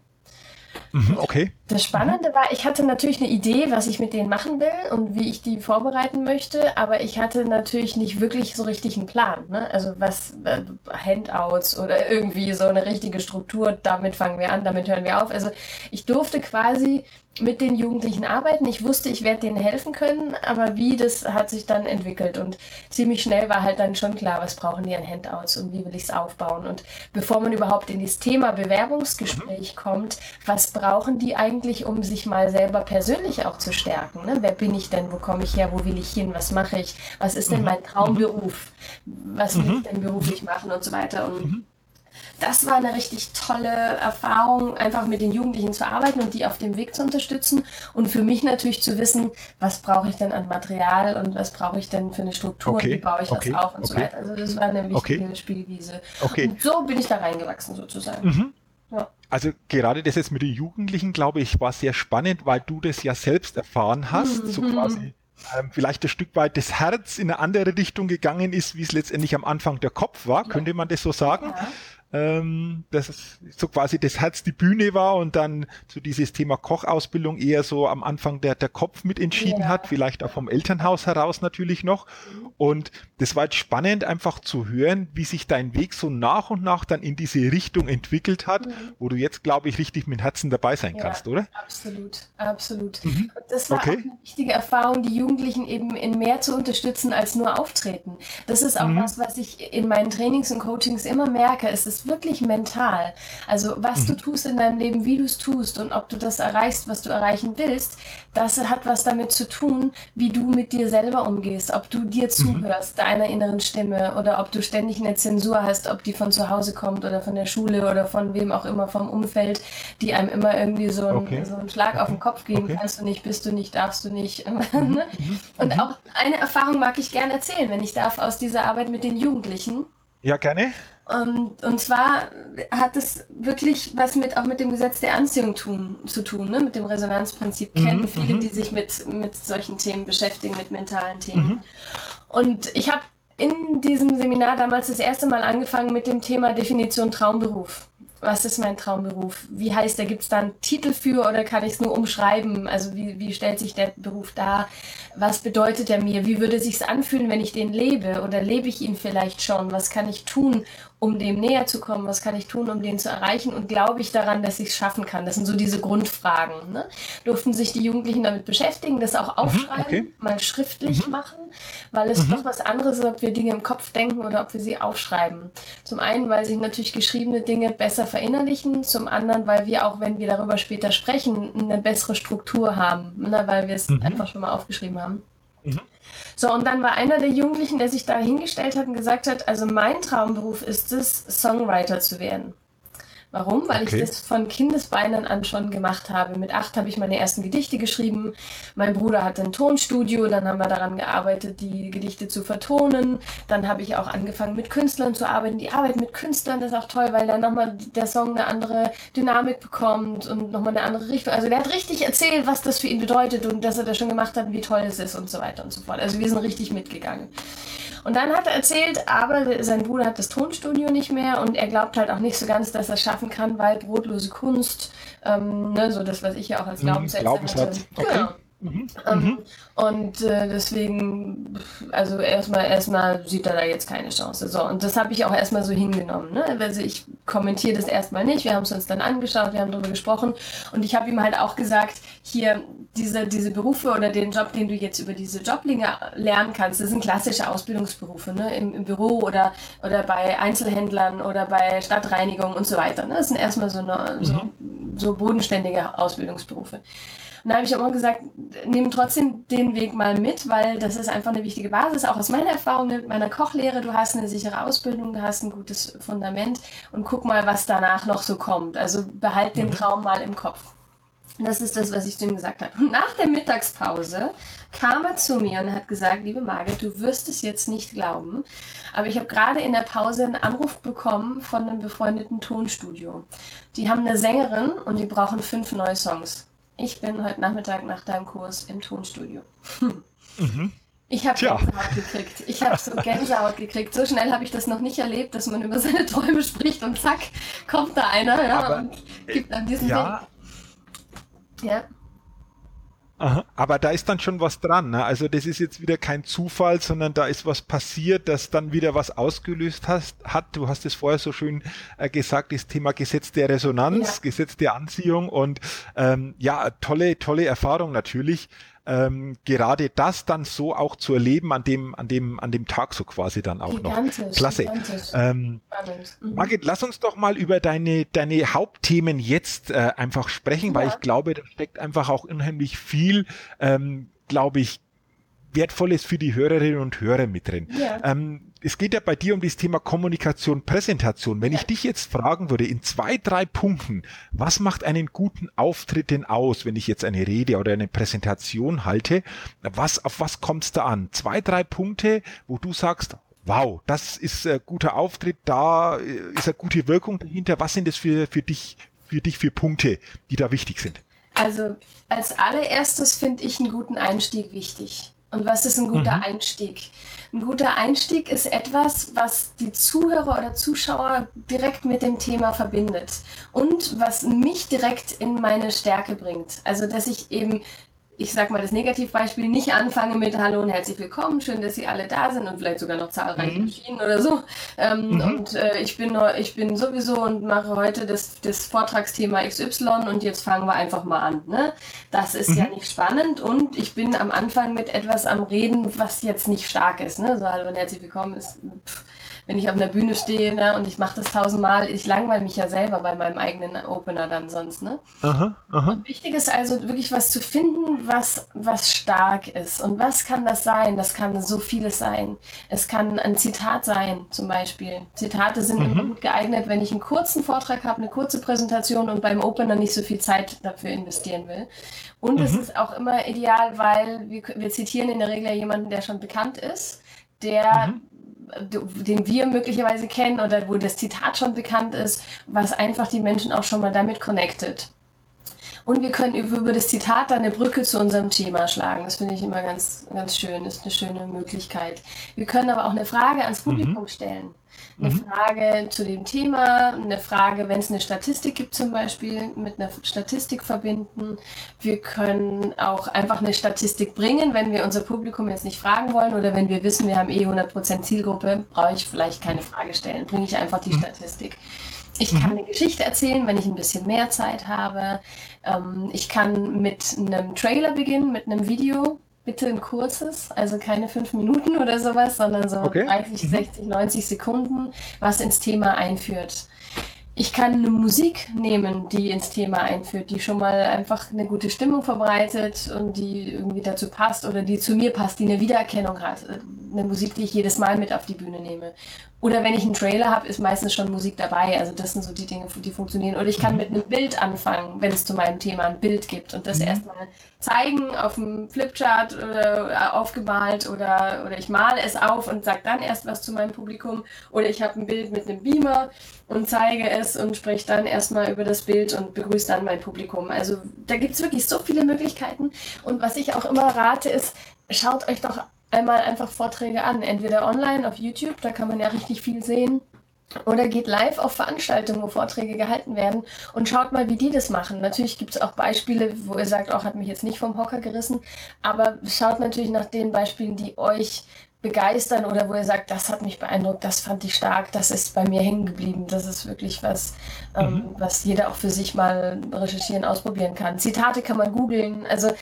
Mhm, okay.
Das Spannende war, ich hatte natürlich eine Idee, was ich mit denen machen will und wie ich die vorbereiten möchte, aber ich hatte natürlich nicht wirklich so richtig einen Plan. Ne? Also was, äh, Handouts oder irgendwie so eine richtige Struktur, damit fangen wir an, damit hören wir auf. Also ich durfte quasi mit den Jugendlichen arbeiten. Ich wusste, ich werde denen helfen können, aber wie, das hat sich dann entwickelt. Und ziemlich schnell war halt dann schon klar, was brauchen die an Handouts und wie will ich es aufbauen. Und bevor man überhaupt in das Thema Bewerbungsgespräch mhm. kommt, was brauchen die eigentlich, um sich mal selber persönlich auch zu stärken? Ne? Wer bin ich denn? Wo komme ich her? Wo will ich hin? Was mache ich? Was ist denn mhm. mein Traumberuf? Was will ich mhm. denn beruflich machen und so weiter? Und das war eine richtig tolle Erfahrung, einfach mit den Jugendlichen zu arbeiten und die auf dem Weg zu unterstützen. Und für mich natürlich zu wissen, was brauche ich denn an Material und was brauche ich denn für eine Struktur, okay. wie baue ich okay. das auf und okay. so weiter. Also das war eine wichtige. Spielwiese. Und so bin ich da reingewachsen sozusagen. Mhm.
Ja. Also gerade das jetzt mit den Jugendlichen, glaube ich, war sehr spannend, weil du das ja selbst erfahren hast, mhm. so quasi ähm, vielleicht ein Stück weit das Herz in eine andere Richtung gegangen ist, wie es letztendlich am Anfang der Kopf war, könnte man das so sagen. Ähm, dass so quasi das Herz die Bühne war und dann so dieses Thema Kochausbildung eher so am Anfang der, der Kopf mit entschieden ja. hat, vielleicht auch vom Elternhaus heraus natürlich noch. Und das war jetzt spannend einfach zu hören, wie sich dein Weg so nach und nach dann in diese Richtung entwickelt hat, mhm. wo du jetzt, glaube ich, richtig mit Herzen dabei sein ja, kannst, oder?
Absolut, absolut. Mhm. Das war okay. auch eine wichtige Erfahrung, die Jugendlichen eben in mehr zu unterstützen als nur auftreten. Das ist auch mhm. was, was ich in meinen Trainings und Coachings immer merke. Es ist wirklich mental. Also was mhm. du tust in deinem Leben, wie du es tust und ob du das erreichst, was du erreichen willst, das hat was damit zu tun, wie du mit dir selber umgehst, ob du dir mhm. zuhörst, mhm. deiner inneren Stimme oder ob du ständig eine Zensur hast, ob die von zu Hause kommt oder von der Schule oder von wem auch immer vom Umfeld, die einem immer irgendwie so, ein, okay. so einen Schlag okay. auf den Kopf geben, okay. kannst du nicht, bist du nicht, darfst du nicht. Mhm. Ne? Mhm. und auch eine Erfahrung mag ich gerne erzählen, wenn ich darf, aus dieser Arbeit mit den Jugendlichen.
Ja, gerne.
Und, und zwar hat es wirklich was mit auch mit dem Gesetz der Anziehung tun, zu tun, ne? mit dem Resonanzprinzip. Mhm, Kennen viele, mhm. die sich mit, mit solchen Themen beschäftigen, mit mentalen Themen. Mhm. Und ich habe in diesem Seminar damals das erste Mal angefangen mit dem Thema Definition Traumberuf was ist mein Traumberuf? Wie heißt der? Gibt es da einen Titel für oder kann ich es nur umschreiben? Also wie, wie stellt sich der Beruf dar? Was bedeutet er mir? Wie würde es sich anfühlen, wenn ich den lebe? Oder lebe ich ihn vielleicht schon? Was kann ich tun, um dem näher zu kommen? Was kann ich tun, um den zu erreichen? Und glaube ich daran, dass ich es schaffen kann? Das sind so diese Grundfragen. Ne? Durften sich die Jugendlichen damit beschäftigen, das auch mhm, aufschreiben, okay. mal schriftlich mhm. machen, weil es mhm. doch was anderes ist, ob wir Dinge im Kopf denken oder ob wir sie aufschreiben. Zum einen, weil sich natürlich geschriebene Dinge besser verinnerlichen, zum anderen, weil wir auch, wenn wir darüber später sprechen, eine bessere Struktur haben, ne? weil wir es mhm. einfach schon mal aufgeschrieben haben. Mhm. So, und dann war einer der Jugendlichen, der sich da hingestellt hat und gesagt hat, also mein Traumberuf ist es, Songwriter zu werden. Warum? Weil okay. ich das von Kindesbeinen an schon gemacht habe. Mit acht habe ich meine ersten Gedichte geschrieben. Mein Bruder hatte ein Tonstudio, dann haben wir daran gearbeitet, die Gedichte zu vertonen. Dann habe ich auch angefangen, mit Künstlern zu arbeiten. Die Arbeit mit Künstlern ist auch toll, weil dann nochmal der Song eine andere Dynamik bekommt und nochmal eine andere Richtung. Also der hat richtig erzählt, was das für ihn bedeutet und dass er das schon gemacht hat, wie toll es ist und so weiter und so fort. Also wir sind richtig mitgegangen. Und dann hat er erzählt, aber sein Bruder hat das Tonstudio nicht mehr und er glaubt halt auch nicht so ganz, dass er es schaffen kann, weil brotlose Kunst, ähm, ne, so das, was ich ja auch als mhm, Glaubenssatz
Glaubenssatz. hatte. Okay. Genau.
Mhm. Ähm, mhm. Und äh, deswegen, also erstmal erstmal sieht er da jetzt keine Chance. So, und das habe ich auch erstmal so hingenommen. Ne? Also ich kommentiere das erstmal nicht. Wir haben es uns dann angeschaut, wir haben darüber gesprochen und ich habe ihm halt auch gesagt, hier diese, diese Berufe oder den Job, den du jetzt über diese Joblinge lernen kannst, das sind klassische Ausbildungsberufe, ne? Im, im Büro oder, oder bei Einzelhändlern oder bei Stadtreinigung und so weiter. Ne? Das sind erstmal so, eine, so, mhm. so bodenständige Ausbildungsberufe. Und da habe ich auch gesagt, nimm trotzdem den Weg mal mit, weil das ist einfach eine wichtige Basis, auch aus meiner Erfahrung mit meiner Kochlehre. Du hast eine sichere Ausbildung, du hast ein gutes Fundament und guck mal, was danach noch so kommt. Also behalt den mhm. Traum mal im Kopf. Das ist das, was ich zu ihm gesagt habe. Und nach der Mittagspause kam er zu mir und hat gesagt, liebe Margit, du wirst es jetzt nicht glauben, aber ich habe gerade in der Pause einen Anruf bekommen von einem befreundeten Tonstudio. Die haben eine Sängerin und die brauchen fünf neue Songs. Ich bin heute Nachmittag nach deinem Kurs im Tonstudio. Mhm. Ich habe Gänsehaut gekriegt. Ich habe so Gänsehaut gekriegt. So schnell habe ich das noch nicht erlebt, dass man über seine Träume spricht und zack, kommt da einer ja, Aber, und gibt dann diesen
ja. Ding. Ja. Aha, aber da ist dann schon was dran. Ne? Also das ist jetzt wieder kein Zufall, sondern da ist was passiert, das dann wieder was ausgelöst hast, hat. Du hast es vorher so schön äh, gesagt, das Thema Gesetz der Resonanz, ja. Gesetz der Anziehung und ähm, ja, tolle, tolle Erfahrung natürlich ähm, gerade das dann so auch zu erleben an dem, an dem, an dem Tag so quasi dann auch gigantisch, noch. Klasse. Ähm, mhm. Margit, lass uns doch mal über deine, deine Hauptthemen jetzt äh, einfach sprechen, ja. weil ich glaube, da steckt einfach auch unheimlich viel, ähm, glaube ich, Wertvolles für die Hörerinnen und Hörer mit drin. Ja. Ähm, es geht ja bei dir um das Thema Kommunikation, Präsentation. Wenn ich dich jetzt fragen würde, in zwei, drei Punkten, was macht einen guten Auftritt denn aus, wenn ich jetzt eine Rede oder eine Präsentation halte? Was, auf was kommt es da an? Zwei, drei Punkte, wo du sagst, wow, das ist ein guter Auftritt, da ist eine gute Wirkung dahinter. Was sind das für, für dich, für dich für Punkte, die da wichtig sind?
Also als allererstes finde ich einen guten Einstieg wichtig. Und was ist ein guter mhm. Einstieg? Ein guter Einstieg ist etwas, was die Zuhörer oder Zuschauer direkt mit dem Thema verbindet und was mich direkt in meine Stärke bringt. Also, dass ich eben ich sag mal das Negativbeispiel, nicht anfange mit Hallo und herzlich willkommen, schön, dass Sie alle da sind und vielleicht sogar noch zahlreiche mhm. Maschinen oder so. Ähm, mhm. Und äh, ich, bin, ich bin sowieso und mache heute das, das Vortragsthema XY und jetzt fangen wir einfach mal an. Ne? Das ist mhm. ja nicht spannend und ich bin am Anfang mit etwas am Reden, was jetzt nicht stark ist. Ne? So Hallo und herzlich willkommen ist. Pff wenn ich auf einer Bühne stehe ne, und ich mache das tausendmal, ich langweile mich ja selber bei meinem eigenen Opener dann sonst. Ne? Aha, aha. wichtig ist also wirklich was zu finden, was, was stark ist. Und was kann das sein? Das kann so vieles sein. Es kann ein Zitat sein, zum Beispiel. Zitate sind mhm. gut geeignet, wenn ich einen kurzen Vortrag habe, eine kurze Präsentation und beim Opener nicht so viel Zeit dafür investieren will. Und mhm. es ist auch immer ideal, weil wir, wir zitieren in der Regel ja jemanden, der schon bekannt ist, der mhm den wir möglicherweise kennen oder wo das Zitat schon bekannt ist, was einfach die Menschen auch schon mal damit connected. Und wir können über das Zitat dann eine Brücke zu unserem Thema schlagen. Das finde ich immer ganz, ganz schön. Das ist eine schöne Möglichkeit. Wir können aber auch eine Frage ans Publikum mhm. stellen eine mhm. Frage zu dem Thema, eine Frage, wenn es eine Statistik gibt zum Beispiel, mit einer Statistik verbinden. Wir können auch einfach eine Statistik bringen, wenn wir unser Publikum jetzt nicht fragen wollen oder wenn wir wissen, wir haben eh 100% Zielgruppe, brauche ich vielleicht keine Frage stellen, bringe ich einfach die mhm. Statistik. Ich kann mhm. eine Geschichte erzählen, wenn ich ein bisschen mehr Zeit habe. Ähm, ich kann mit einem Trailer beginnen, mit einem Video bitte ein kurzes, also keine fünf Minuten oder sowas, sondern so okay. 30, 60, 90 Sekunden, was ins Thema einführt. Ich kann eine Musik nehmen, die ins Thema einführt, die schon mal einfach eine gute Stimmung verbreitet und die irgendwie dazu passt oder die zu mir passt, die eine Wiedererkennung hat. Eine Musik, die ich jedes Mal mit auf die Bühne nehme. Oder wenn ich einen Trailer habe, ist meistens schon Musik dabei. Also das sind so die Dinge, die funktionieren. Oder ich kann mit einem Bild anfangen, wenn es zu meinem Thema ein Bild gibt und das mhm. erstmal zeigen auf dem Flipchart oder äh, aufgemalt oder, oder ich male es auf und sage dann erst was zu meinem Publikum. Oder ich habe ein Bild mit einem Beamer und zeige es und spreche dann erstmal über das Bild und begrüße dann mein Publikum. Also da gibt es wirklich so viele Möglichkeiten. Und was ich auch immer rate, ist, schaut euch doch einmal einfach Vorträge an. Entweder online auf YouTube, da kann man ja richtig viel sehen. Oder geht live auf Veranstaltungen, wo Vorträge gehalten werden und schaut mal, wie die das machen. Natürlich gibt es auch Beispiele, wo ihr sagt, auch hat mich jetzt nicht vom Hocker gerissen, aber schaut natürlich nach den Beispielen, die euch begeistern oder wo ihr sagt, das hat mich beeindruckt, das fand ich stark, das ist bei mir hängen geblieben. Das ist wirklich was, ähm, mhm. was jeder auch für sich mal recherchieren, ausprobieren kann. Zitate kann man googeln. Also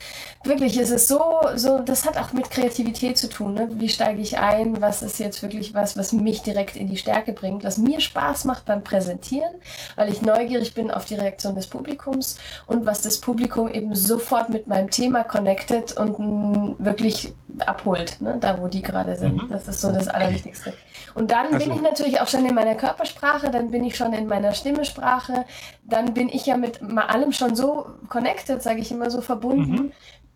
wirklich, es ist so, so, das hat auch mit Kreativität zu tun. Ne? Wie steige ich ein? Was ist jetzt wirklich was, was mich direkt in die Stärke bringt, was mir Spaß macht beim Präsentieren, weil ich neugierig bin auf die Reaktion des Publikums und was das Publikum eben sofort mit meinem Thema connected und wirklich abholt, ne? da wo die gerade sind. Mhm. Das ist so das Allerwichtigste. Und dann also. bin ich natürlich auch schon in meiner Körpersprache, dann bin ich schon in meiner Stimmesprache, dann bin ich ja mit allem schon so connected, sage ich immer so verbunden, mhm.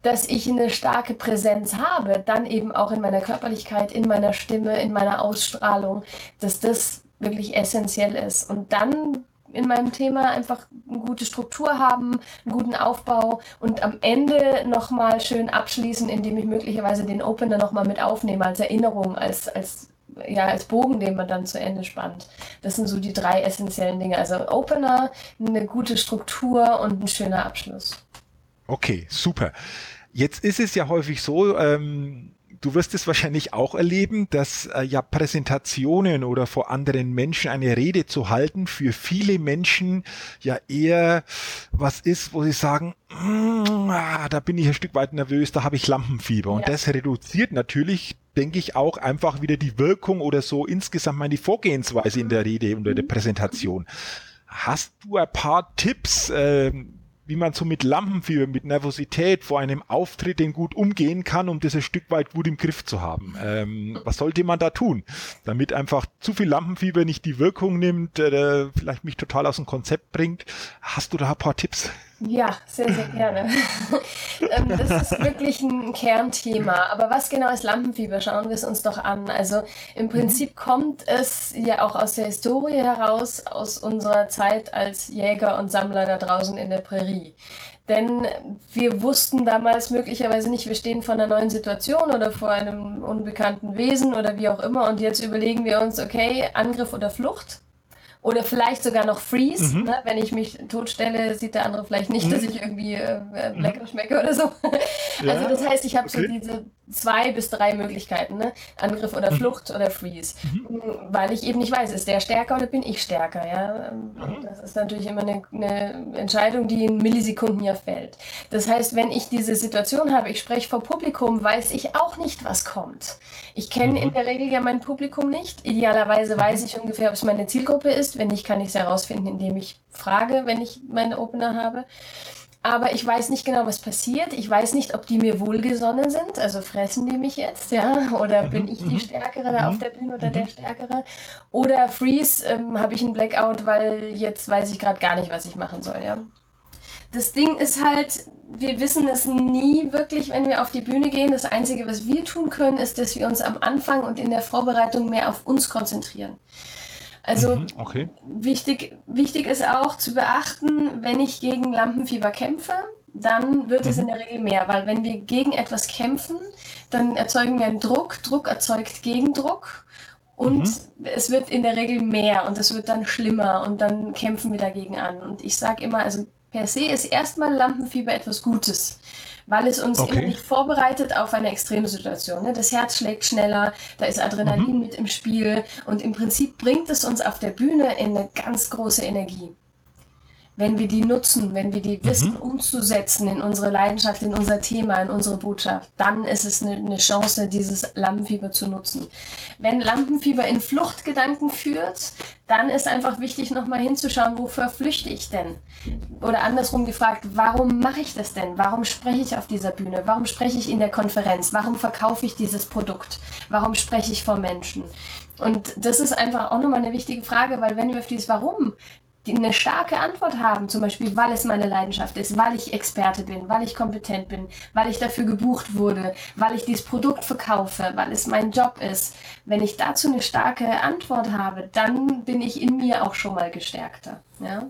Dass ich eine starke Präsenz habe, dann eben auch in meiner Körperlichkeit, in meiner Stimme, in meiner Ausstrahlung, dass das wirklich essentiell ist. Und dann in meinem Thema einfach eine gute Struktur haben, einen guten Aufbau und am Ende nochmal schön abschließen, indem ich möglicherweise den Opener nochmal mit aufnehme als Erinnerung, als, als, ja, als Bogen, den man dann zu Ende spannt. Das sind so die drei essentiellen Dinge. Also Opener, eine gute Struktur und ein schöner Abschluss.
Okay, super. Jetzt ist es ja häufig so, ähm, Du wirst es wahrscheinlich auch erleben, dass äh, ja Präsentationen oder vor anderen Menschen eine Rede zu halten für viele Menschen ja eher was ist, wo sie sagen, mm, ah, da bin ich ein Stück weit nervös, da habe ich Lampenfieber. Ja. Und das reduziert natürlich denke ich auch einfach wieder die Wirkung oder so insgesamt meine Vorgehensweise in der Rede oder der mhm. Präsentation. Hast du ein paar Tipps, äh, wie man so mit Lampenfieber, mit Nervosität vor einem Auftritt den gut umgehen kann, um ein Stück weit gut im Griff zu haben. Ähm, was sollte man da tun, damit einfach zu viel Lampenfieber nicht die Wirkung nimmt, äh, vielleicht mich total aus dem Konzept bringt? Hast du da ein paar Tipps?
Ja, sehr, sehr gerne. Ähm, das ist wirklich ein Kernthema. Aber was genau ist Lampenfieber? Schauen wir es uns doch an. Also im Prinzip kommt es ja auch aus der Historie heraus, aus unserer Zeit als Jäger und Sammler da draußen in der Prärie. Denn wir wussten damals möglicherweise nicht, wir stehen vor einer neuen Situation oder vor einem unbekannten Wesen oder wie auch immer. Und jetzt überlegen wir uns, okay, Angriff oder Flucht. Oder vielleicht sogar noch Freeze. Mhm. Ne? Wenn ich mich totstelle, sieht der andere vielleicht nicht, mhm. dass ich irgendwie äh, äh lecker mhm. schmecke oder so. Ja. Also das heißt, ich habe okay. so diese zwei bis drei Möglichkeiten, ne? Angriff oder mhm. Flucht oder Freeze. Mhm. Weil ich eben nicht weiß, ist der stärker oder bin ich stärker, ja? Mhm. Das ist natürlich immer eine, eine, Entscheidung, die in Millisekunden ja fällt. Das heißt, wenn ich diese Situation habe, ich spreche vor Publikum, weiß ich auch nicht, was kommt. Ich kenne in der Regel ja mein Publikum nicht. Idealerweise weiß ich ungefähr, ob es meine Zielgruppe ist. Wenn nicht, kann ich es herausfinden, indem ich frage, wenn ich meine Opener habe aber ich weiß nicht genau, was passiert. Ich weiß nicht, ob die mir wohlgesonnen sind, also fressen die mich jetzt, ja, oder mhm, bin ich die mhm. Stärkere da auf mhm. der Bühne oder der Stärkere? Oder Freeze, ähm, habe ich einen Blackout, weil jetzt weiß ich gerade gar nicht, was ich machen soll, ja. Das Ding ist halt, wir wissen es nie wirklich, wenn wir auf die Bühne gehen. Das Einzige, was wir tun können, ist, dass wir uns am Anfang und in der Vorbereitung mehr auf uns konzentrieren. Also mhm, okay. wichtig, wichtig ist auch zu beachten, wenn ich gegen Lampenfieber kämpfe, dann wird mhm. es in der Regel mehr, weil wenn wir gegen etwas kämpfen, dann erzeugen wir einen Druck, Druck erzeugt Gegendruck und mhm. es wird in der Regel mehr und es wird dann schlimmer und dann kämpfen wir dagegen an. Und ich sage immer, also per se ist erstmal Lampenfieber etwas Gutes weil es uns okay. immer nicht vorbereitet auf eine extreme Situation. Ne? Das Herz schlägt schneller, da ist Adrenalin mhm. mit im Spiel und im Prinzip bringt es uns auf der Bühne in eine ganz große Energie wenn wir die nutzen, wenn wir die wissen mhm. umzusetzen in unsere Leidenschaft, in unser Thema, in unsere Botschaft, dann ist es eine, eine, Chance, dieses Lampenfieber zu nutzen. Wenn Lampenfieber in Fluchtgedanken führt, dann ist einfach wichtig, nochmal hinzuschauen, wofür flüchte ich denn? Oder andersrum gefragt, warum mache ich das denn? Warum spreche ich auf dieser Bühne? Warum spreche ich in der Konferenz? Warum verkaufe ich dieses Produkt? Warum spreche ich vor Menschen? Und das ist einfach auch nochmal eine wichtige Frage, weil wenn wir auf dieses Warum eine starke Antwort haben, zum Beispiel, weil es meine Leidenschaft ist, weil ich Experte bin, weil ich kompetent bin, weil ich dafür gebucht wurde, weil ich dieses Produkt verkaufe, weil es mein Job ist. Wenn ich dazu eine starke Antwort habe, dann bin ich in mir auch schon mal gestärkter. Ja?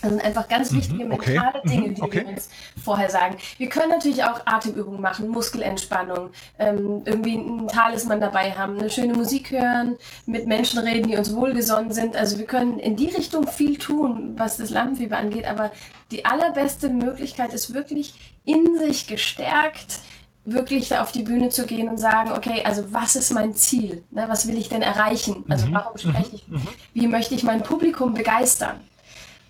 Das sind einfach ganz mhm, wichtige mentale okay. Dinge, die okay. wir uns vorher sagen. Wir können natürlich auch Atemübungen machen, Muskelentspannung, ähm, irgendwie ein Talisman dabei haben, eine schöne Musik hören, mit Menschen reden, die uns wohlgesonnen sind. Also wir können in die Richtung viel tun, was das Lampenfieber angeht. Aber die allerbeste Möglichkeit ist wirklich in sich gestärkt, wirklich auf die Bühne zu gehen und sagen, okay, also was ist mein Ziel? Ne, was will ich denn erreichen? Also mhm. warum spreche ich? Mhm. Wie möchte ich mein Publikum begeistern?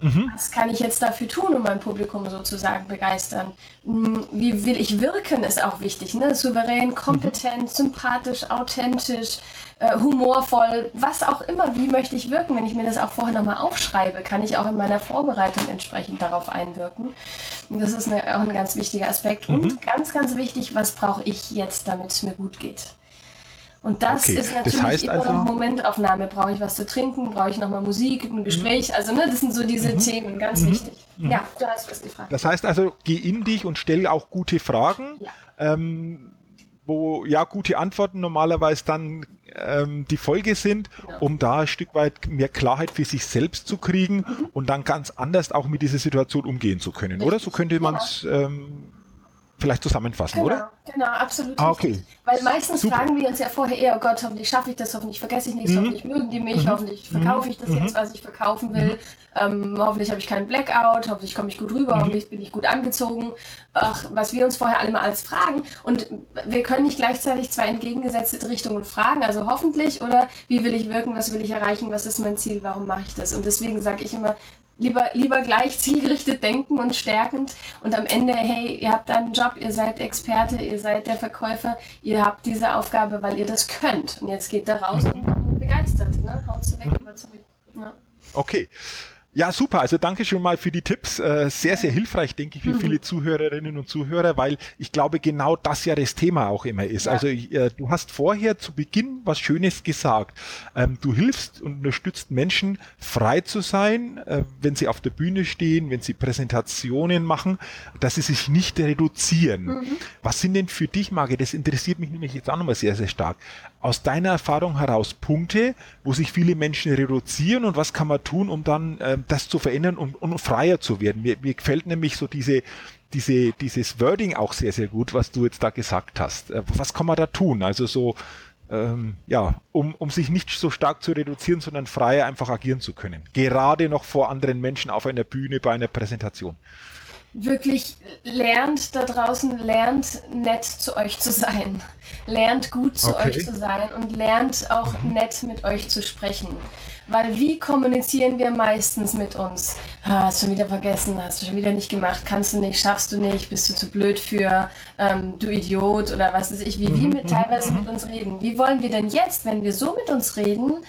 Mhm. Was kann ich jetzt dafür tun, um mein Publikum sozusagen begeistern? Hm, wie will ich wirken, ist auch wichtig. Ne? Souverän, kompetent, mhm. sympathisch, authentisch, äh, humorvoll, was auch immer. Wie möchte ich wirken? Wenn ich mir das auch vorher nochmal aufschreibe, kann ich auch in meiner Vorbereitung entsprechend darauf einwirken. Und das ist eine, auch ein ganz wichtiger Aspekt. Mhm. Und ganz, ganz wichtig, was brauche ich jetzt, damit es mir gut geht? Und das okay. ist natürlich das heißt immer also, Momentaufnahme. Brauche ich was zu trinken? Brauche ich nochmal Musik, ein Gespräch? Mhm. Also, ne, das sind so diese mhm. Themen, ganz mhm. wichtig. Ja,
du hast was gefragt. Das heißt also, geh in dich und stell auch gute Fragen, ja. ähm, wo ja gute Antworten normalerweise dann ähm, die Folge sind, ja. um da ein Stück weit mehr Klarheit für sich selbst zu kriegen mhm. und dann ganz anders auch mit dieser Situation umgehen zu können, Richtig. oder? So könnte man es. Ähm, vielleicht zusammenfassen,
genau,
oder?
Genau, absolut. Ah, okay. Weil meistens Super. fragen wir uns ja vorher eher, oh Gott, hoffentlich schaffe ich das, hoffentlich vergesse ich nichts, mhm. hoffentlich mögen die mich, mhm. hoffentlich verkaufe ich das mhm. jetzt, was ich verkaufen will, ähm, hoffentlich habe ich keinen Blackout, hoffentlich komme ich gut rüber, mhm. hoffentlich bin ich gut angezogen. Ach, was wir uns vorher alle mal als fragen. Und wir können nicht gleichzeitig zwei entgegengesetzte Richtungen fragen, also hoffentlich oder wie will ich wirken, was will ich erreichen, was ist mein Ziel, warum mache ich das? Und deswegen sage ich immer, lieber, lieber gleich zielgerichtet denken und stärkend und am Ende, hey, ihr habt einen Job, ihr seid Experte, ihr seid der Verkäufer, ihr habt diese Aufgabe, weil ihr das könnt. Und jetzt geht da raus und begeistert, ne? Haut
weg, zurück. Ja. Okay. Ja, super. Also danke schon mal für die Tipps. Äh, sehr, sehr hilfreich, denke ich, für mhm. viele Zuhörerinnen und Zuhörer, weil ich glaube, genau das ja das Thema auch immer ist. Ja. Also äh, du hast vorher zu Beginn was Schönes gesagt. Ähm, du hilfst und unterstützt Menschen, frei zu sein, äh, wenn sie auf der Bühne stehen, wenn sie Präsentationen machen, dass sie sich nicht reduzieren. Mhm. Was sind denn für dich, Marge, das interessiert mich nämlich jetzt auch nochmal sehr, sehr stark, aus deiner Erfahrung heraus Punkte, wo sich viele Menschen reduzieren und was kann man tun, um dann äh, das zu verändern und, und freier zu werden? Mir, mir gefällt nämlich so diese, diese, dieses Wording auch sehr, sehr gut, was du jetzt da gesagt hast. Äh, was kann man da tun? Also so, ähm, ja, um, um sich nicht so stark zu reduzieren, sondern freier einfach agieren zu können. Gerade noch vor anderen Menschen auf einer Bühne bei einer Präsentation
wirklich lernt da draußen, lernt nett zu euch zu sein. Lernt gut zu okay. euch zu sein und lernt auch mhm. nett mit euch zu sprechen. Weil wie kommunizieren wir meistens mit uns? Ah, hast du schon wieder vergessen, hast du schon wieder nicht gemacht, kannst du nicht, schaffst du nicht, bist du zu blöd für, ähm, du Idiot oder was weiß ich, wie wir mit, mhm. teilweise mit uns reden. Wie wollen wir denn jetzt, wenn wir so mit uns reden,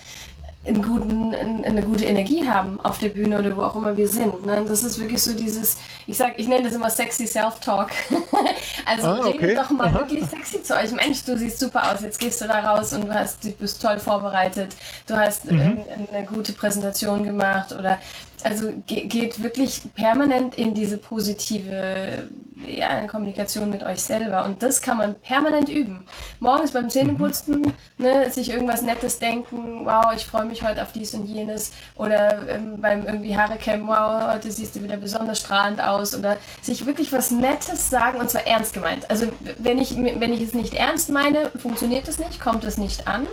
einen guten, eine gute Energie haben auf der Bühne oder wo auch immer wir sind. Ne? Das ist wirklich so dieses, ich sag, ich nenne das immer sexy Self-Talk. also ah, okay. redet doch mal Aha. wirklich sexy zu euch. Mensch, du siehst super aus, jetzt gehst du da raus und du hast, du bist toll vorbereitet, du hast mhm. eine gute Präsentation gemacht oder also geht wirklich permanent in diese positive ja, Kommunikation mit euch selber. Und das kann man permanent üben. Morgens beim Zähneputzen, mhm. ne, sich irgendwas Nettes denken, wow, ich freue mich heute auf dies und jenes. Oder ähm, beim irgendwie Haare kämmen, wow, heute siehst du wieder besonders strahlend aus. Oder sich wirklich was Nettes sagen und zwar ernst gemeint. Also wenn ich, wenn ich es nicht ernst meine, funktioniert es nicht, kommt es nicht an.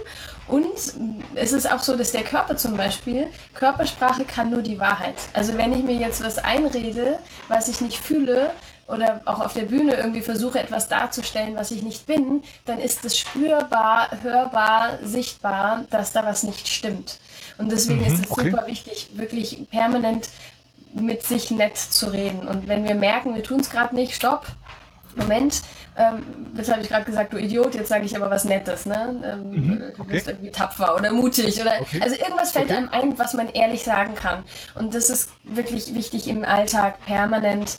Und es ist auch so, dass der Körper zum Beispiel, Körpersprache kann nur die Wahrheit. Also wenn ich mir jetzt was einrede, was ich nicht fühle, oder auch auf der Bühne irgendwie versuche, etwas darzustellen, was ich nicht bin, dann ist es spürbar, hörbar, sichtbar, dass da was nicht stimmt. Und deswegen mhm, ist es okay. super wichtig, wirklich permanent mit sich nett zu reden. Und wenn wir merken, wir tun es gerade nicht, stopp, Moment, ähm, jetzt habe ich gerade gesagt, du Idiot, jetzt sage ich aber was Nettes, ne? Ähm, mhm, okay. Du bist irgendwie tapfer oder mutig oder okay. also irgendwas fällt okay. einem ein, was man ehrlich sagen kann. Und das ist wirklich wichtig im Alltag permanent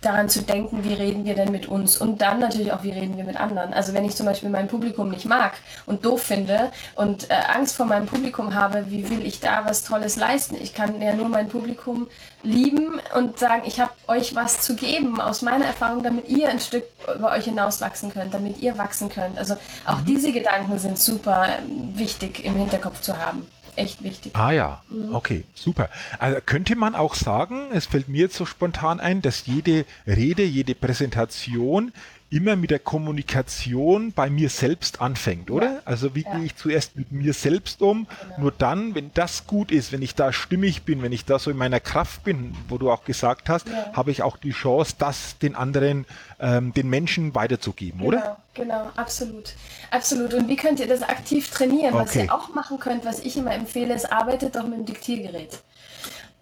daran zu denken, wie reden wir denn mit uns und dann natürlich auch, wie reden wir mit anderen. Also wenn ich zum Beispiel mein Publikum nicht mag und doof finde und äh, Angst vor meinem Publikum habe, wie will ich da was Tolles leisten? Ich kann ja nur mein Publikum lieben und sagen, ich habe euch was zu geben aus meiner Erfahrung, damit ihr ein Stück über euch hinauswachsen könnt, damit ihr wachsen könnt. Also auch mhm. diese Gedanken sind super ähm, wichtig im Hinterkopf zu haben. Echt wichtig.
Ah ja, mhm. okay, super. Also könnte man auch sagen, es fällt mir jetzt so spontan ein, dass jede Rede, jede Präsentation immer mit der Kommunikation bei mir selbst anfängt, oder? Ja. Also wie ja. gehe ich zuerst mit mir selbst um? Genau. Nur dann, wenn das gut ist, wenn ich da stimmig bin, wenn ich da so in meiner Kraft bin, wo du auch gesagt hast, ja. habe ich auch die Chance, das den anderen, ähm, den Menschen weiterzugeben,
genau,
oder?
Genau, absolut. Absolut. Und wie könnt ihr das aktiv trainieren? Okay. Was ihr auch machen könnt, was ich immer empfehle, ist, arbeitet doch mit dem Diktiergerät.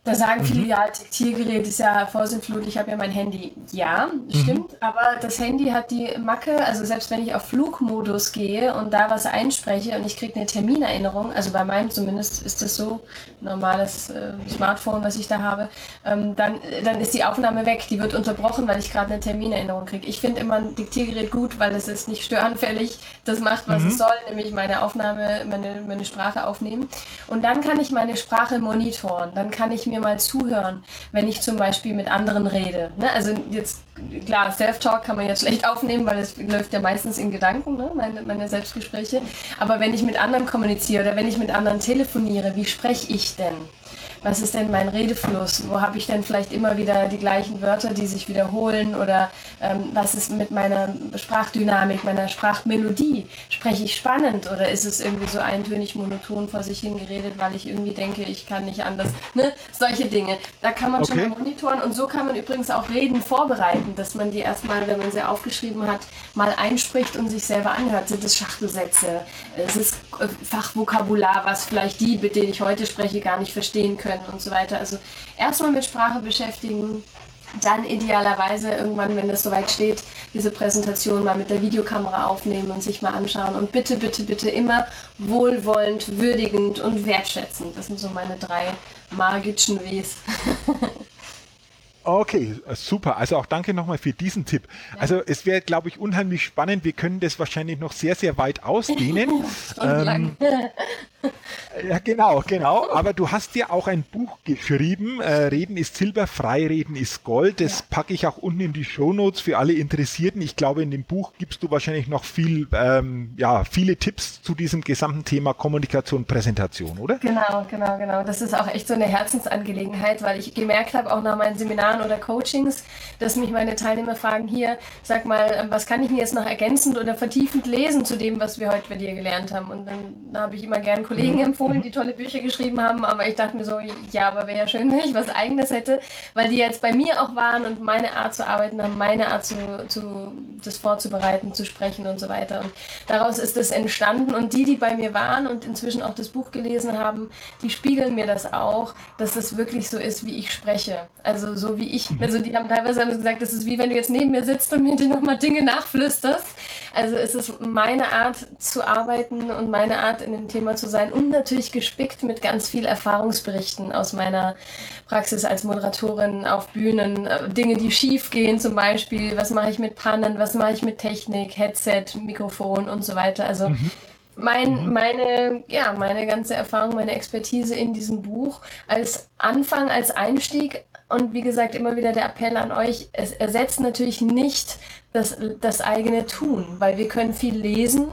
Da sagen viele, mhm. ja, Diktiergerät ist ja Vorsinnflut, ich habe ja mein Handy. Ja, stimmt, mhm. aber das Handy hat die Macke, also selbst wenn ich auf Flugmodus gehe und da was einspreche und ich kriege eine Terminerinnerung, also bei meinem zumindest ist das so, normales äh, Smartphone, was ich da habe, ähm, dann, dann ist die Aufnahme weg, die wird unterbrochen, weil ich gerade eine Terminerinnerung kriege. Ich finde immer ein Diktiergerät gut, weil es ist nicht störanfällig, das macht, was mhm. es soll, nämlich meine Aufnahme, meine, meine Sprache aufnehmen. Und dann kann ich meine Sprache monitoren, dann kann ich mir mir mal zuhören, wenn ich zum Beispiel mit anderen rede. Ne? Also jetzt, klar, Self-Talk kann man jetzt schlecht aufnehmen, weil es läuft ja meistens in Gedanken, ne? meine, meine Selbstgespräche. Aber wenn ich mit anderen kommuniziere oder wenn ich mit anderen telefoniere, wie spreche ich denn? Was ist denn mein Redefluss? Wo habe ich denn vielleicht immer wieder die gleichen Wörter, die sich wiederholen? Oder ähm, was ist mit meiner Sprachdynamik, meiner Sprachmelodie? Spreche ich spannend oder ist es irgendwie so eintönig monoton vor sich hingeredet, weil ich irgendwie denke, ich kann nicht anders? Ne? Solche Dinge. Da kann man okay. schon mal monitoren und so kann man übrigens auch Reden vorbereiten, dass man die erstmal, wenn man sie aufgeschrieben hat, mal einspricht und sich selber anhört. Sind es Schachtelsätze? Ist es äh, Fachvokabular, was vielleicht die, mit denen ich heute spreche, gar nicht verstehen können? Können und so weiter. Also erstmal mit Sprache beschäftigen, dann idealerweise irgendwann, wenn das soweit steht, diese Präsentation mal mit der Videokamera aufnehmen und sich mal anschauen. Und bitte, bitte, bitte immer wohlwollend, würdigend und wertschätzend. Das sind so meine drei magischen Wes.
Okay, super. Also auch danke nochmal für diesen Tipp. Ja. Also es wäre, glaube ich, unheimlich spannend. Wir können das wahrscheinlich noch sehr, sehr weit ausdehnen. ähm, ja, genau, genau. Aber du hast ja auch ein Buch geschrieben. Äh, Reden ist Silber, Freireden ist Gold. Das ja. packe ich auch unten in die Shownotes für alle Interessierten. Ich glaube, in dem Buch gibst du wahrscheinlich noch viel, ähm, ja, viele Tipps zu diesem gesamten Thema Kommunikation, Präsentation, oder?
Genau, genau, genau. Das ist auch echt so eine Herzensangelegenheit, weil ich gemerkt habe, auch nach meinen Seminaren, oder Coachings, dass mich meine Teilnehmer fragen, hier, sag mal, ähm, was kann ich mir jetzt noch ergänzend oder vertiefend lesen zu dem, was wir heute bei dir gelernt haben? Und dann habe ich immer gern Kollegen mhm. empfohlen, die tolle Bücher geschrieben haben, aber ich dachte mir so, ja, aber wäre ja schön, wenn ich was eigenes hätte, weil die jetzt bei mir auch waren und meine Art zu arbeiten haben, meine Art zu, zu das vorzubereiten, zu sprechen und so weiter. Und daraus ist es entstanden und die, die bei mir waren und inzwischen auch das Buch gelesen haben, die spiegeln mir das auch, dass das wirklich so ist, wie ich spreche. Also so wie ich. Also die haben teilweise gesagt, das ist wie wenn du jetzt neben mir sitzt und mir die nochmal Dinge nachflüsterst. Also es ist meine Art zu arbeiten und meine Art in dem Thema zu sein und natürlich gespickt mit ganz viel Erfahrungsberichten aus meiner Praxis als Moderatorin auf Bühnen. Äh, Dinge, die schief gehen zum Beispiel. Was mache ich mit Pannen? Was mache ich mit Technik, Headset, Mikrofon und so weiter. Also mhm mein, mhm. meine, ja, meine ganze Erfahrung, meine Expertise in diesem Buch als Anfang, als Einstieg und wie gesagt, immer wieder der Appell an euch, es ersetzt natürlich nicht das, das eigene Tun, weil wir können viel lesen,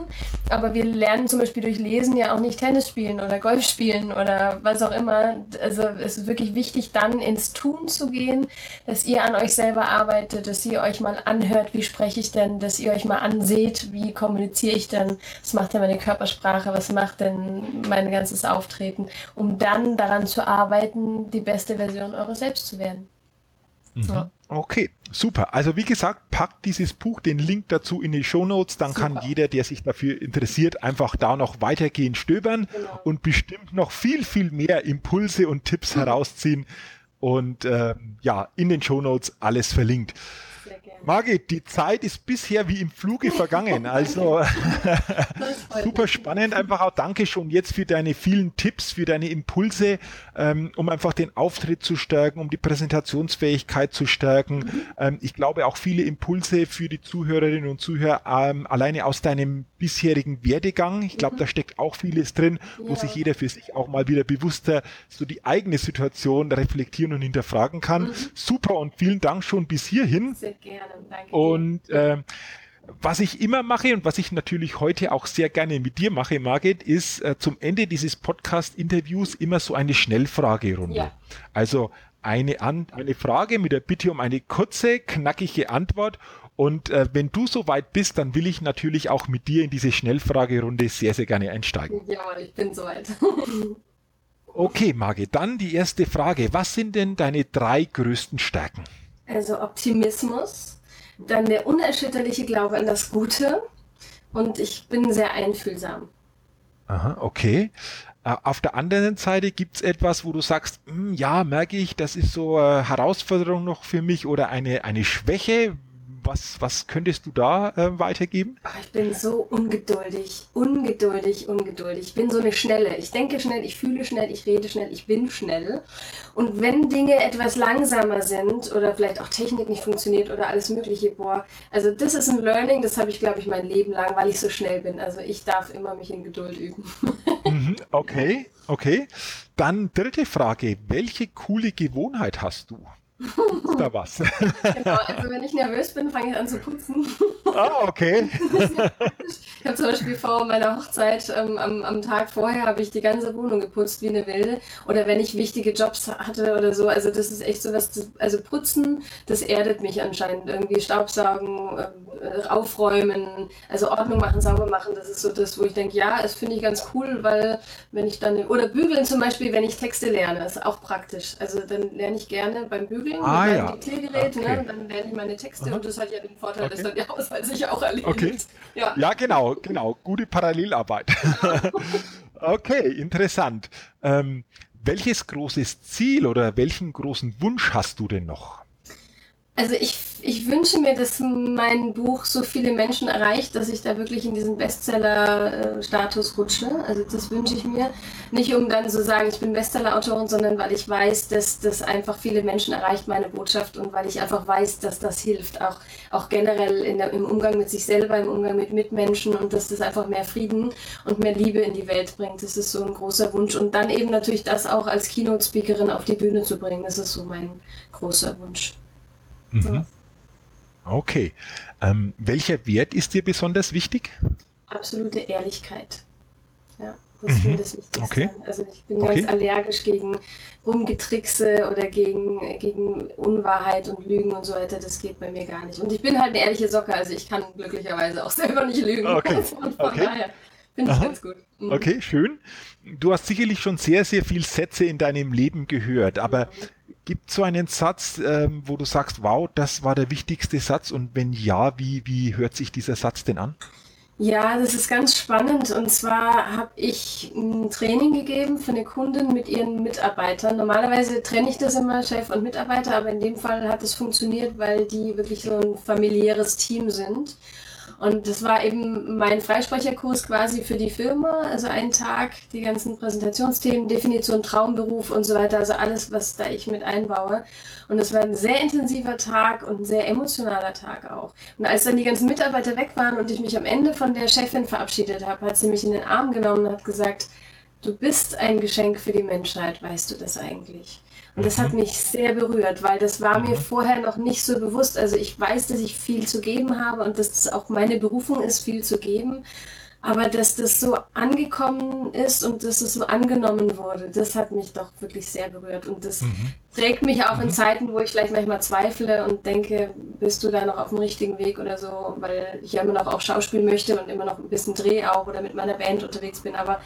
aber wir lernen zum Beispiel durch Lesen ja auch nicht Tennis spielen oder Golf spielen oder was auch immer. Also es ist wirklich wichtig, dann ins Tun zu gehen, dass ihr an euch selber arbeitet, dass ihr euch mal anhört, wie spreche ich denn, dass ihr euch mal anseht, wie kommuniziere ich denn, was macht denn meine Körpersprache, was macht denn mein ganzes Auftreten, um dann daran zu arbeiten, die beste Version eures Selbst zu werden.
Mhm. Ja. Okay, super. Also wie gesagt, packt dieses Buch, den Link dazu in die Show Notes, dann super. kann jeder, der sich dafür interessiert, einfach da noch weitergehen stöbern genau. und bestimmt noch viel, viel mehr Impulse und Tipps mhm. herausziehen. Und äh, ja, in den Show Notes alles verlinkt. Margit, die Zeit ist bisher wie im Fluge vergangen. Also super spannend. Einfach auch danke schon jetzt für deine vielen Tipps, für deine Impulse, ähm, um einfach den Auftritt zu stärken, um die Präsentationsfähigkeit zu stärken. Mhm. Ähm, ich glaube auch viele Impulse für die Zuhörerinnen und Zuhörer ähm, alleine aus deinem bisherigen Werdegang. Ich glaube, mhm. da steckt auch vieles drin, wo ja. sich jeder für sich auch mal wieder bewusster so die eigene Situation reflektieren und hinterfragen kann. Mhm. Super und vielen Dank schon bis hierhin. Sehr gerne. Danke. Und äh, was ich immer mache und was ich natürlich heute auch sehr gerne mit dir mache, Margit, ist äh, zum Ende dieses Podcast-Interviews immer so eine Schnellfragerunde. Ja. Also eine, An eine Frage mit der Bitte um eine kurze, knackige Antwort. Und äh, wenn du soweit bist, dann will ich natürlich auch mit dir in diese Schnellfragerunde sehr, sehr gerne einsteigen.
Ja, ich bin soweit.
okay, Margit, dann die erste Frage. Was sind denn deine drei größten Stärken?
Also Optimismus, dann der unerschütterliche Glaube an das Gute und ich bin sehr einfühlsam.
Aha, okay. Äh, auf der anderen Seite gibt es etwas, wo du sagst, hm, ja, merke ich, das ist so eine Herausforderung noch für mich oder eine, eine Schwäche was, was könntest du da äh, weitergeben?
Ich bin so ungeduldig, ungeduldig, ungeduldig. Ich bin so eine Schnelle. Ich denke schnell, ich fühle schnell, ich rede schnell, ich bin schnell. Und wenn Dinge etwas langsamer sind oder vielleicht auch Technik nicht funktioniert oder alles Mögliche, boah, also das ist ein Learning, das habe ich, glaube ich, mein Leben lang, weil ich so schnell bin. Also ich darf immer mich in Geduld üben.
Mhm, okay, okay. Dann dritte Frage. Welche coole Gewohnheit hast du? Da was.
genau, also wenn ich nervös bin, fange ich an zu putzen.
Ah, okay.
ich habe zum Beispiel vor meiner Hochzeit ähm, am, am Tag vorher habe ich die ganze Wohnung geputzt wie eine Wilde. Oder wenn ich wichtige Jobs hatte oder so. Also das ist echt so was, also putzen, das erdet mich anscheinend. Irgendwie Staubsaugen, äh, aufräumen, also Ordnung machen, sauber machen. Das ist so das, wo ich denke, ja, das finde ich ganz cool, weil wenn ich dann, oder bügeln zum Beispiel, wenn ich Texte lerne, ist auch praktisch. Also dann lerne ich gerne beim Bügeln Bügeln ah, ja. Ne? okay. ne? Dann lerne ich meine Texte Aha. und das hat ja den Vorteil, okay. dass dann der Haushalt sich auch erledigt.
Okay. Ja. ja, genau, genau. Gute Parallelarbeit. okay, interessant. Ähm, welches großes Ziel oder welchen großen Wunsch hast du denn noch?
Also ich, ich wünsche mir, dass mein Buch so viele Menschen erreicht, dass ich da wirklich in diesen Bestseller-Status rutsche. Also das wünsche ich mir. Nicht um dann zu sagen, ich bin Bestseller-Autorin, sondern weil ich weiß, dass das einfach viele Menschen erreicht, meine Botschaft, und weil ich einfach weiß, dass das hilft, auch, auch generell der, im Umgang mit sich selber, im Umgang mit Mitmenschen und dass das einfach mehr Frieden und mehr Liebe in die Welt bringt. Das ist so ein großer Wunsch. Und dann eben natürlich das auch als Keynote-Speakerin auf die Bühne zu bringen. Das ist so mein großer Wunsch.
Mhm. Okay. Ähm, welcher Wert ist dir besonders wichtig?
Absolute Ehrlichkeit. Ja, das mhm. finde ich
Okay.
Also ich bin okay. ganz allergisch gegen Rumgetrickse oder gegen, gegen Unwahrheit und Lügen und so weiter. Das geht bei mir gar nicht. Und ich bin halt eine ehrliche Socke, also ich kann glücklicherweise auch selber nicht lügen.
Okay. Also von okay. daher finde ich ganz gut. Mhm. Okay, schön. Du hast sicherlich schon sehr, sehr viele Sätze in deinem Leben gehört, aber mhm Gibt so einen Satz, ähm, wo du sagst, wow, das war der wichtigste Satz? Und wenn ja, wie, wie hört sich dieser Satz denn an?
Ja, das ist ganz spannend. Und zwar habe ich ein Training gegeben für eine Kundin mit ihren Mitarbeitern. Normalerweise trenne ich das immer, Chef und Mitarbeiter, aber in dem Fall hat es funktioniert, weil die wirklich so ein familiäres Team sind. Und das war eben mein Freisprecherkurs quasi für die Firma. Also einen Tag, die ganzen Präsentationsthemen, Definition, Traumberuf und so weiter. Also alles, was da ich mit einbaue. Und es war ein sehr intensiver Tag und ein sehr emotionaler Tag auch. Und als dann die ganzen Mitarbeiter weg waren und ich mich am Ende von der Chefin verabschiedet habe, hat sie mich in den Arm genommen und hat gesagt, du bist ein Geschenk für die Menschheit, weißt du das eigentlich? Und das hat mhm. mich sehr berührt, weil das war mir mhm. vorher noch nicht so bewusst. Also ich weiß, dass ich viel zu geben habe und dass das auch meine Berufung ist, viel zu geben. Aber dass das so angekommen ist und dass es so angenommen wurde, das hat mich doch wirklich sehr berührt. Und das mhm. trägt mich auch in mhm. Zeiten, wo ich vielleicht manchmal zweifle und denke, bist du da noch auf dem richtigen Weg oder so, weil ich ja immer noch auch Schauspiel möchte und immer noch ein bisschen Dreh auch oder mit meiner Band unterwegs bin. Aber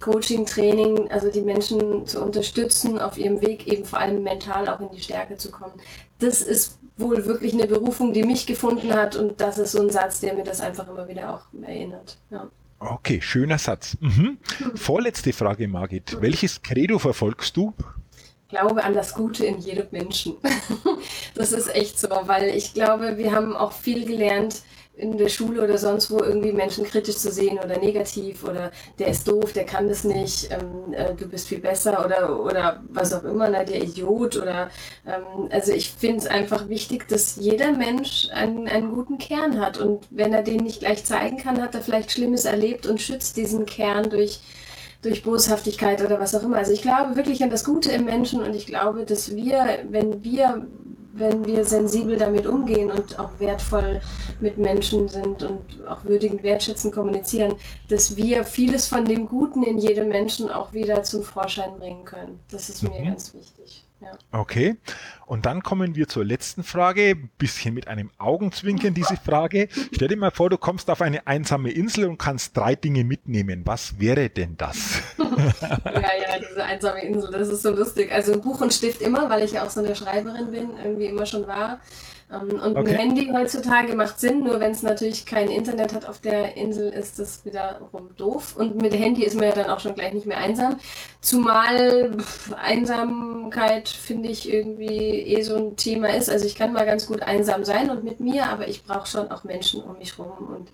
Coaching, Training, also die Menschen zu unterstützen, auf ihrem Weg eben vor allem mental auch in die Stärke zu kommen. Das ist wohl wirklich eine Berufung, die mich gefunden hat und das ist so ein Satz, der mir das einfach immer wieder auch erinnert. Ja.
Okay, schöner Satz. Mhm. Vorletzte Frage, Margit. Welches Credo verfolgst du?
Ich glaube an das Gute in jedem Menschen. das ist echt so, weil ich glaube, wir haben auch viel gelernt, in der Schule oder sonst wo irgendwie Menschen kritisch zu sehen oder negativ oder der ist doof, der kann das nicht, ähm, äh, du bist viel besser oder, oder was auch immer, na, der Idiot oder ähm, also ich finde es einfach wichtig, dass jeder Mensch einen, einen guten Kern hat und wenn er den nicht gleich zeigen kann, hat er vielleicht Schlimmes erlebt und schützt diesen Kern durch durch Boshaftigkeit oder was auch immer. Also ich glaube wirklich an das Gute im Menschen und ich glaube, dass wir, wenn wir wenn wir sensibel damit umgehen und auch wertvoll mit Menschen sind und auch würdigend wertschätzend kommunizieren, dass wir vieles von dem Guten in jedem Menschen auch wieder zum Vorschein bringen können. Das ist mir mhm. ganz wichtig.
Okay, und dann kommen wir zur letzten Frage, bisschen mit einem Augenzwinkern diese Frage. Stell dir mal vor, du kommst auf eine einsame Insel und kannst drei Dinge mitnehmen. Was wäre denn das?
ja, ja, diese einsame Insel, das ist so lustig. Also Buch und Stift immer, weil ich ja auch so eine Schreiberin bin, irgendwie immer schon war. Ähm, und okay. ein Handy heutzutage macht Sinn, nur wenn es natürlich kein Internet hat auf der Insel, ist das wiederum doof. Und mit Handy ist man ja dann auch schon gleich nicht mehr einsam. Zumal Einsamkeit, finde ich, irgendwie eh so ein Thema ist. Also ich kann mal ganz gut einsam sein und mit mir, aber ich brauche schon auch Menschen um mich rum. Und,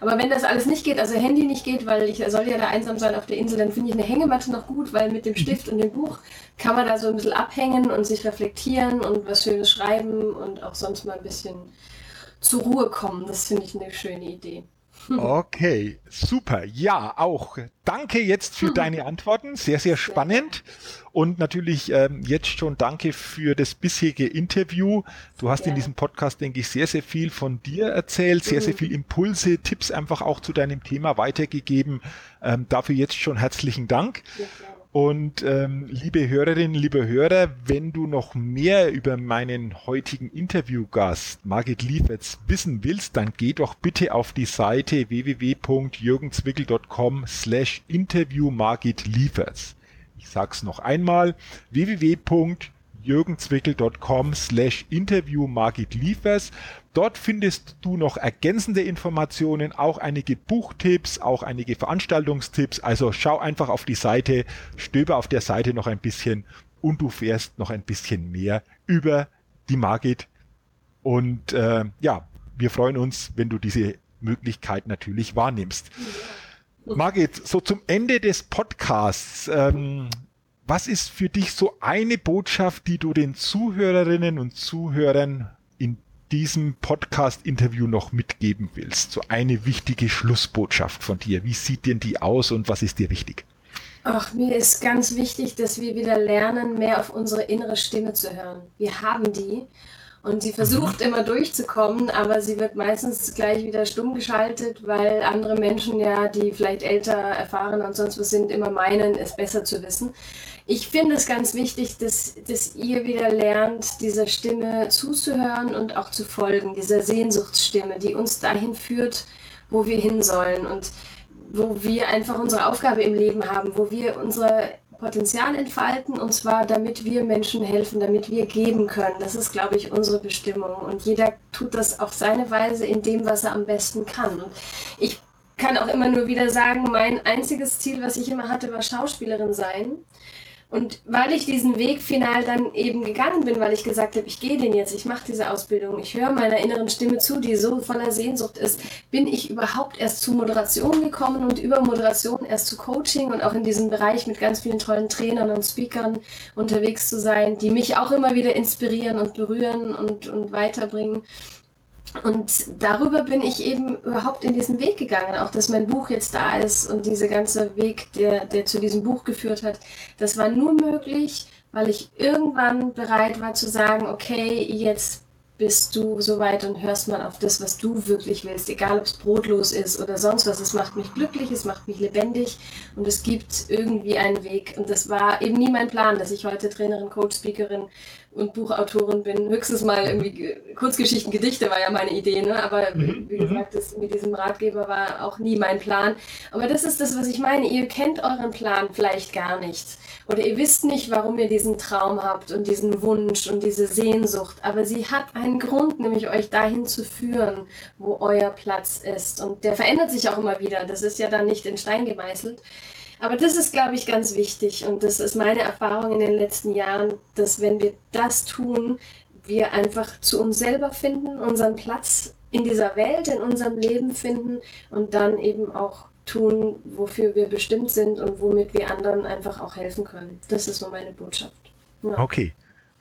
aber wenn das alles nicht geht, also Handy nicht geht, weil ich soll ja da einsam sein auf der Insel, dann finde ich eine Hängematte noch gut, weil mit dem Stift und dem Buch kann man da so ein bisschen abhängen und sich reflektieren und was Schönes schreiben und auch sonst mal ein bisschen zur Ruhe kommen. Das finde ich eine schöne Idee.
Okay, super. Ja, auch danke jetzt für deine Antworten. Sehr, sehr spannend. Und natürlich ähm, jetzt schon danke für das bisherige Interview. Du hast ja. in diesem Podcast, denke ich, sehr, sehr viel von dir erzählt, sehr, sehr mhm. viel Impulse, Tipps einfach auch zu deinem Thema weitergegeben. Ähm, dafür jetzt schon herzlichen Dank. Ja, und ähm, liebe Hörerinnen, liebe Hörer, wenn du noch mehr über meinen heutigen Interviewgast Margit Lieferts wissen willst, dann geh doch bitte auf die Seite www.jürgenzwickel.com slash interview Margit Lieferts. Ich sag's noch einmal, www.jürgenzwickel.com slash interview Margit Liefers. Dort findest du noch ergänzende Informationen, auch einige Buchtipps, auch einige Veranstaltungstipps. Also schau einfach auf die Seite, stöber auf der Seite noch ein bisschen und du fährst noch ein bisschen mehr über die Margit Und äh, ja, wir freuen uns, wenn du diese Möglichkeit natürlich wahrnimmst. Margit, so zum Ende des Podcasts, ähm, was ist für dich so eine Botschaft, die du den Zuhörerinnen und Zuhörern in diesem Podcast-Interview noch mitgeben willst? So eine wichtige Schlussbotschaft von dir. Wie sieht denn die aus und was ist dir wichtig?
Ach, mir ist ganz wichtig, dass wir wieder lernen, mehr auf unsere innere Stimme zu hören. Wir haben die und sie versucht immer durchzukommen, aber sie wird meistens gleich wieder stumm geschaltet, weil andere Menschen ja, die vielleicht älter, erfahren und sonst was sind, immer meinen, es besser zu wissen. Ich finde es ganz wichtig, dass, dass ihr wieder lernt, dieser Stimme zuzuhören und auch zu folgen, dieser Sehnsuchtsstimme, die uns dahin führt, wo wir hin sollen und wo wir einfach unsere Aufgabe im Leben haben, wo wir unsere Potenzial entfalten und zwar damit wir Menschen helfen, damit wir geben können. Das ist, glaube ich, unsere Bestimmung und jeder tut das auf seine Weise in dem, was er am besten kann. Und ich kann auch immer nur wieder sagen, mein einziges Ziel, was ich immer hatte, war Schauspielerin sein. Und weil ich diesen Weg final dann eben gegangen bin, weil ich gesagt habe, ich gehe den jetzt, ich mache diese Ausbildung, ich höre meiner inneren Stimme zu, die so voller Sehnsucht ist, bin ich überhaupt erst zu Moderation gekommen und über Moderation erst zu Coaching und auch in diesem Bereich mit ganz vielen tollen Trainern und Speakern unterwegs zu sein, die mich auch immer wieder inspirieren und berühren und, und weiterbringen. Und darüber bin ich eben überhaupt in diesen Weg gegangen. Auch dass mein Buch jetzt da ist und dieser ganze Weg, der, der zu diesem Buch geführt hat, das war nur möglich, weil ich irgendwann bereit war zu sagen, okay, jetzt bist du soweit und hörst mal auf das, was du wirklich willst, egal ob es brotlos ist oder sonst was. Es macht mich glücklich, es macht mich lebendig und es gibt irgendwie einen Weg. Und das war eben nie mein Plan, dass ich heute Trainerin, Coach, Speakerin und Buchautorin bin. Höchstens mal irgendwie Kurzgeschichten, Gedichte war ja meine Idee, ne? aber mhm. wie mhm. gesagt, das mit diesem Ratgeber war auch nie mein Plan. Aber das ist das, was ich meine. Ihr kennt euren Plan vielleicht gar nicht oder ihr wisst nicht, warum ihr diesen Traum habt und diesen Wunsch und diese Sehnsucht, aber sie hat einen Grund, nämlich euch dahin zu führen, wo euer Platz ist. Und der verändert sich auch immer wieder. Das ist ja dann nicht in Stein gemeißelt. Aber das ist, glaube ich, ganz wichtig und das ist meine Erfahrung in den letzten Jahren, dass wenn wir das tun, wir einfach zu uns selber finden, unseren Platz in dieser Welt, in unserem Leben finden und dann eben auch tun, wofür wir bestimmt sind und womit wir anderen einfach auch helfen können. Das ist so meine Botschaft.
Ja. Okay.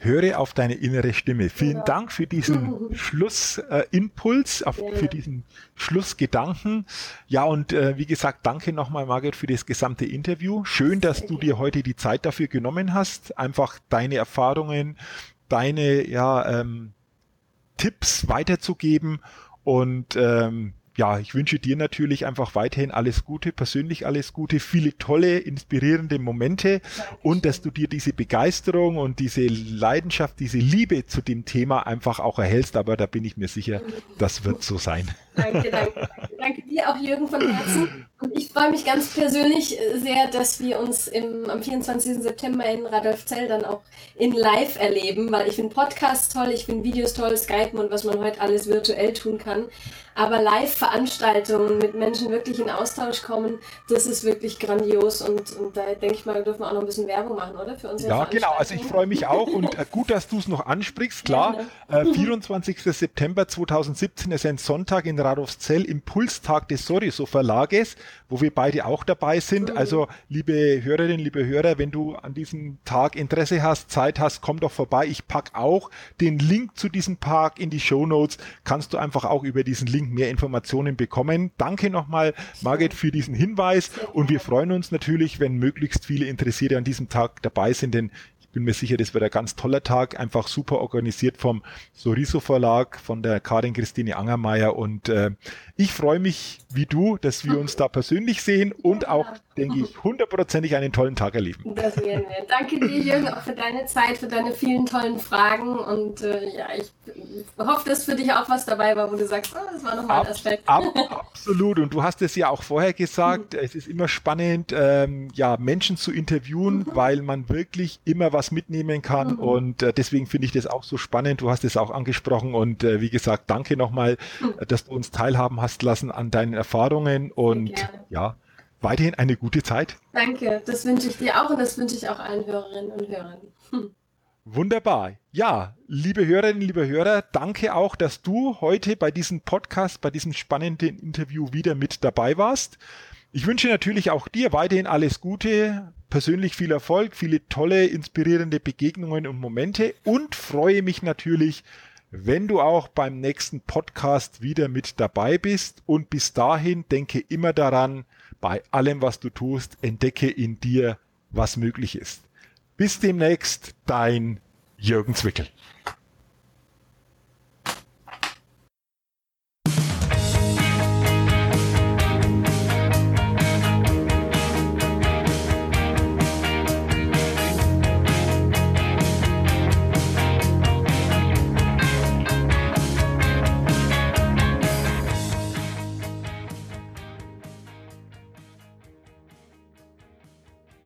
Höre auf deine innere Stimme. Vielen ja. Dank für diesen Schlussimpuls, äh, ja. für diesen Schlussgedanken. Ja, und äh, wie gesagt, danke nochmal, Margret, für das gesamte Interview. Schön, dass du dir heute die Zeit dafür genommen hast, einfach deine Erfahrungen, deine ja, ähm, Tipps weiterzugeben. Und ähm, ja, ich wünsche dir natürlich einfach weiterhin alles Gute, persönlich alles Gute, viele tolle, inspirierende Momente und dass du dir diese Begeisterung und diese Leidenschaft, diese Liebe zu dem Thema einfach auch erhältst. Aber da bin ich mir sicher, das wird so sein.
Danke, danke. Danke dir auch, Jürgen, von Herzen. Und ich freue mich ganz persönlich sehr, dass wir uns im, am 24. September in Radolfzell dann auch in Live erleben, weil ich finde Podcasts toll, ich finde Videos toll, Skypen und was man heute alles virtuell tun kann. Aber Live-Veranstaltungen mit Menschen wirklich in Austausch kommen, das ist wirklich grandios und, und da denke ich mal, dürfen wir auch noch ein bisschen Werbung machen, oder?
Für unsere ja, genau. Also ich freue mich auch und äh, gut, dass du es noch ansprichst. Klar, äh, 24. September 2017 ist ein Sonntag in Radolfzell, Impulstag des Soriso Verlages, wo wir beide auch dabei sind. Mhm. Also liebe Hörerinnen, liebe Hörer, wenn du an diesem Tag Interesse hast, Zeit hast, komm doch vorbei. Ich pack auch den Link zu diesem Park in die Show Notes. Kannst du einfach auch über diesen Link mehr Informationen bekommen. Danke nochmal, Margit, für diesen Hinweis und wir freuen uns natürlich, wenn möglichst viele Interessierte an diesem Tag dabei sind, denn bin mir sicher, das wird ein ganz toller Tag, einfach super organisiert vom Soriso Verlag, von der Karin Christine Angermeier und äh, ich freue mich, wie du, dass wir uns da persönlich sehen und auch, denke ich, hundertprozentig einen tollen Tag erleben.
Das werden wir. Danke dir, Jürgen, auch für deine Zeit, für deine vielen tollen Fragen und äh, ja, ich hoffe, dass für dich auch was dabei war, wo du sagst, oh, das war nochmal ein Aspekt.
Ab, absolut und du hast es ja auch vorher gesagt, es ist immer spannend, ähm, ja, Menschen zu interviewen, mhm. weil man wirklich immer was mitnehmen kann mhm. und äh, deswegen finde ich das auch so spannend. Du hast es auch angesprochen und äh, wie gesagt, danke nochmal, mhm. dass du uns teilhaben hast lassen an deinen Erfahrungen und ja, weiterhin eine gute Zeit.
Danke, das wünsche ich dir auch und das wünsche ich auch allen Hörerinnen und Hörern. Hm.
Wunderbar. Ja, liebe Hörerinnen, liebe Hörer, danke auch, dass du heute bei diesem Podcast, bei diesem spannenden Interview wieder mit dabei warst. Ich wünsche natürlich auch dir weiterhin alles Gute, persönlich viel Erfolg, viele tolle, inspirierende Begegnungen und Momente und freue mich natürlich, wenn du auch beim nächsten Podcast wieder mit dabei bist. Und bis dahin denke immer daran, bei allem, was du tust, entdecke in dir, was möglich ist. Bis demnächst, dein Jürgen Zwickel.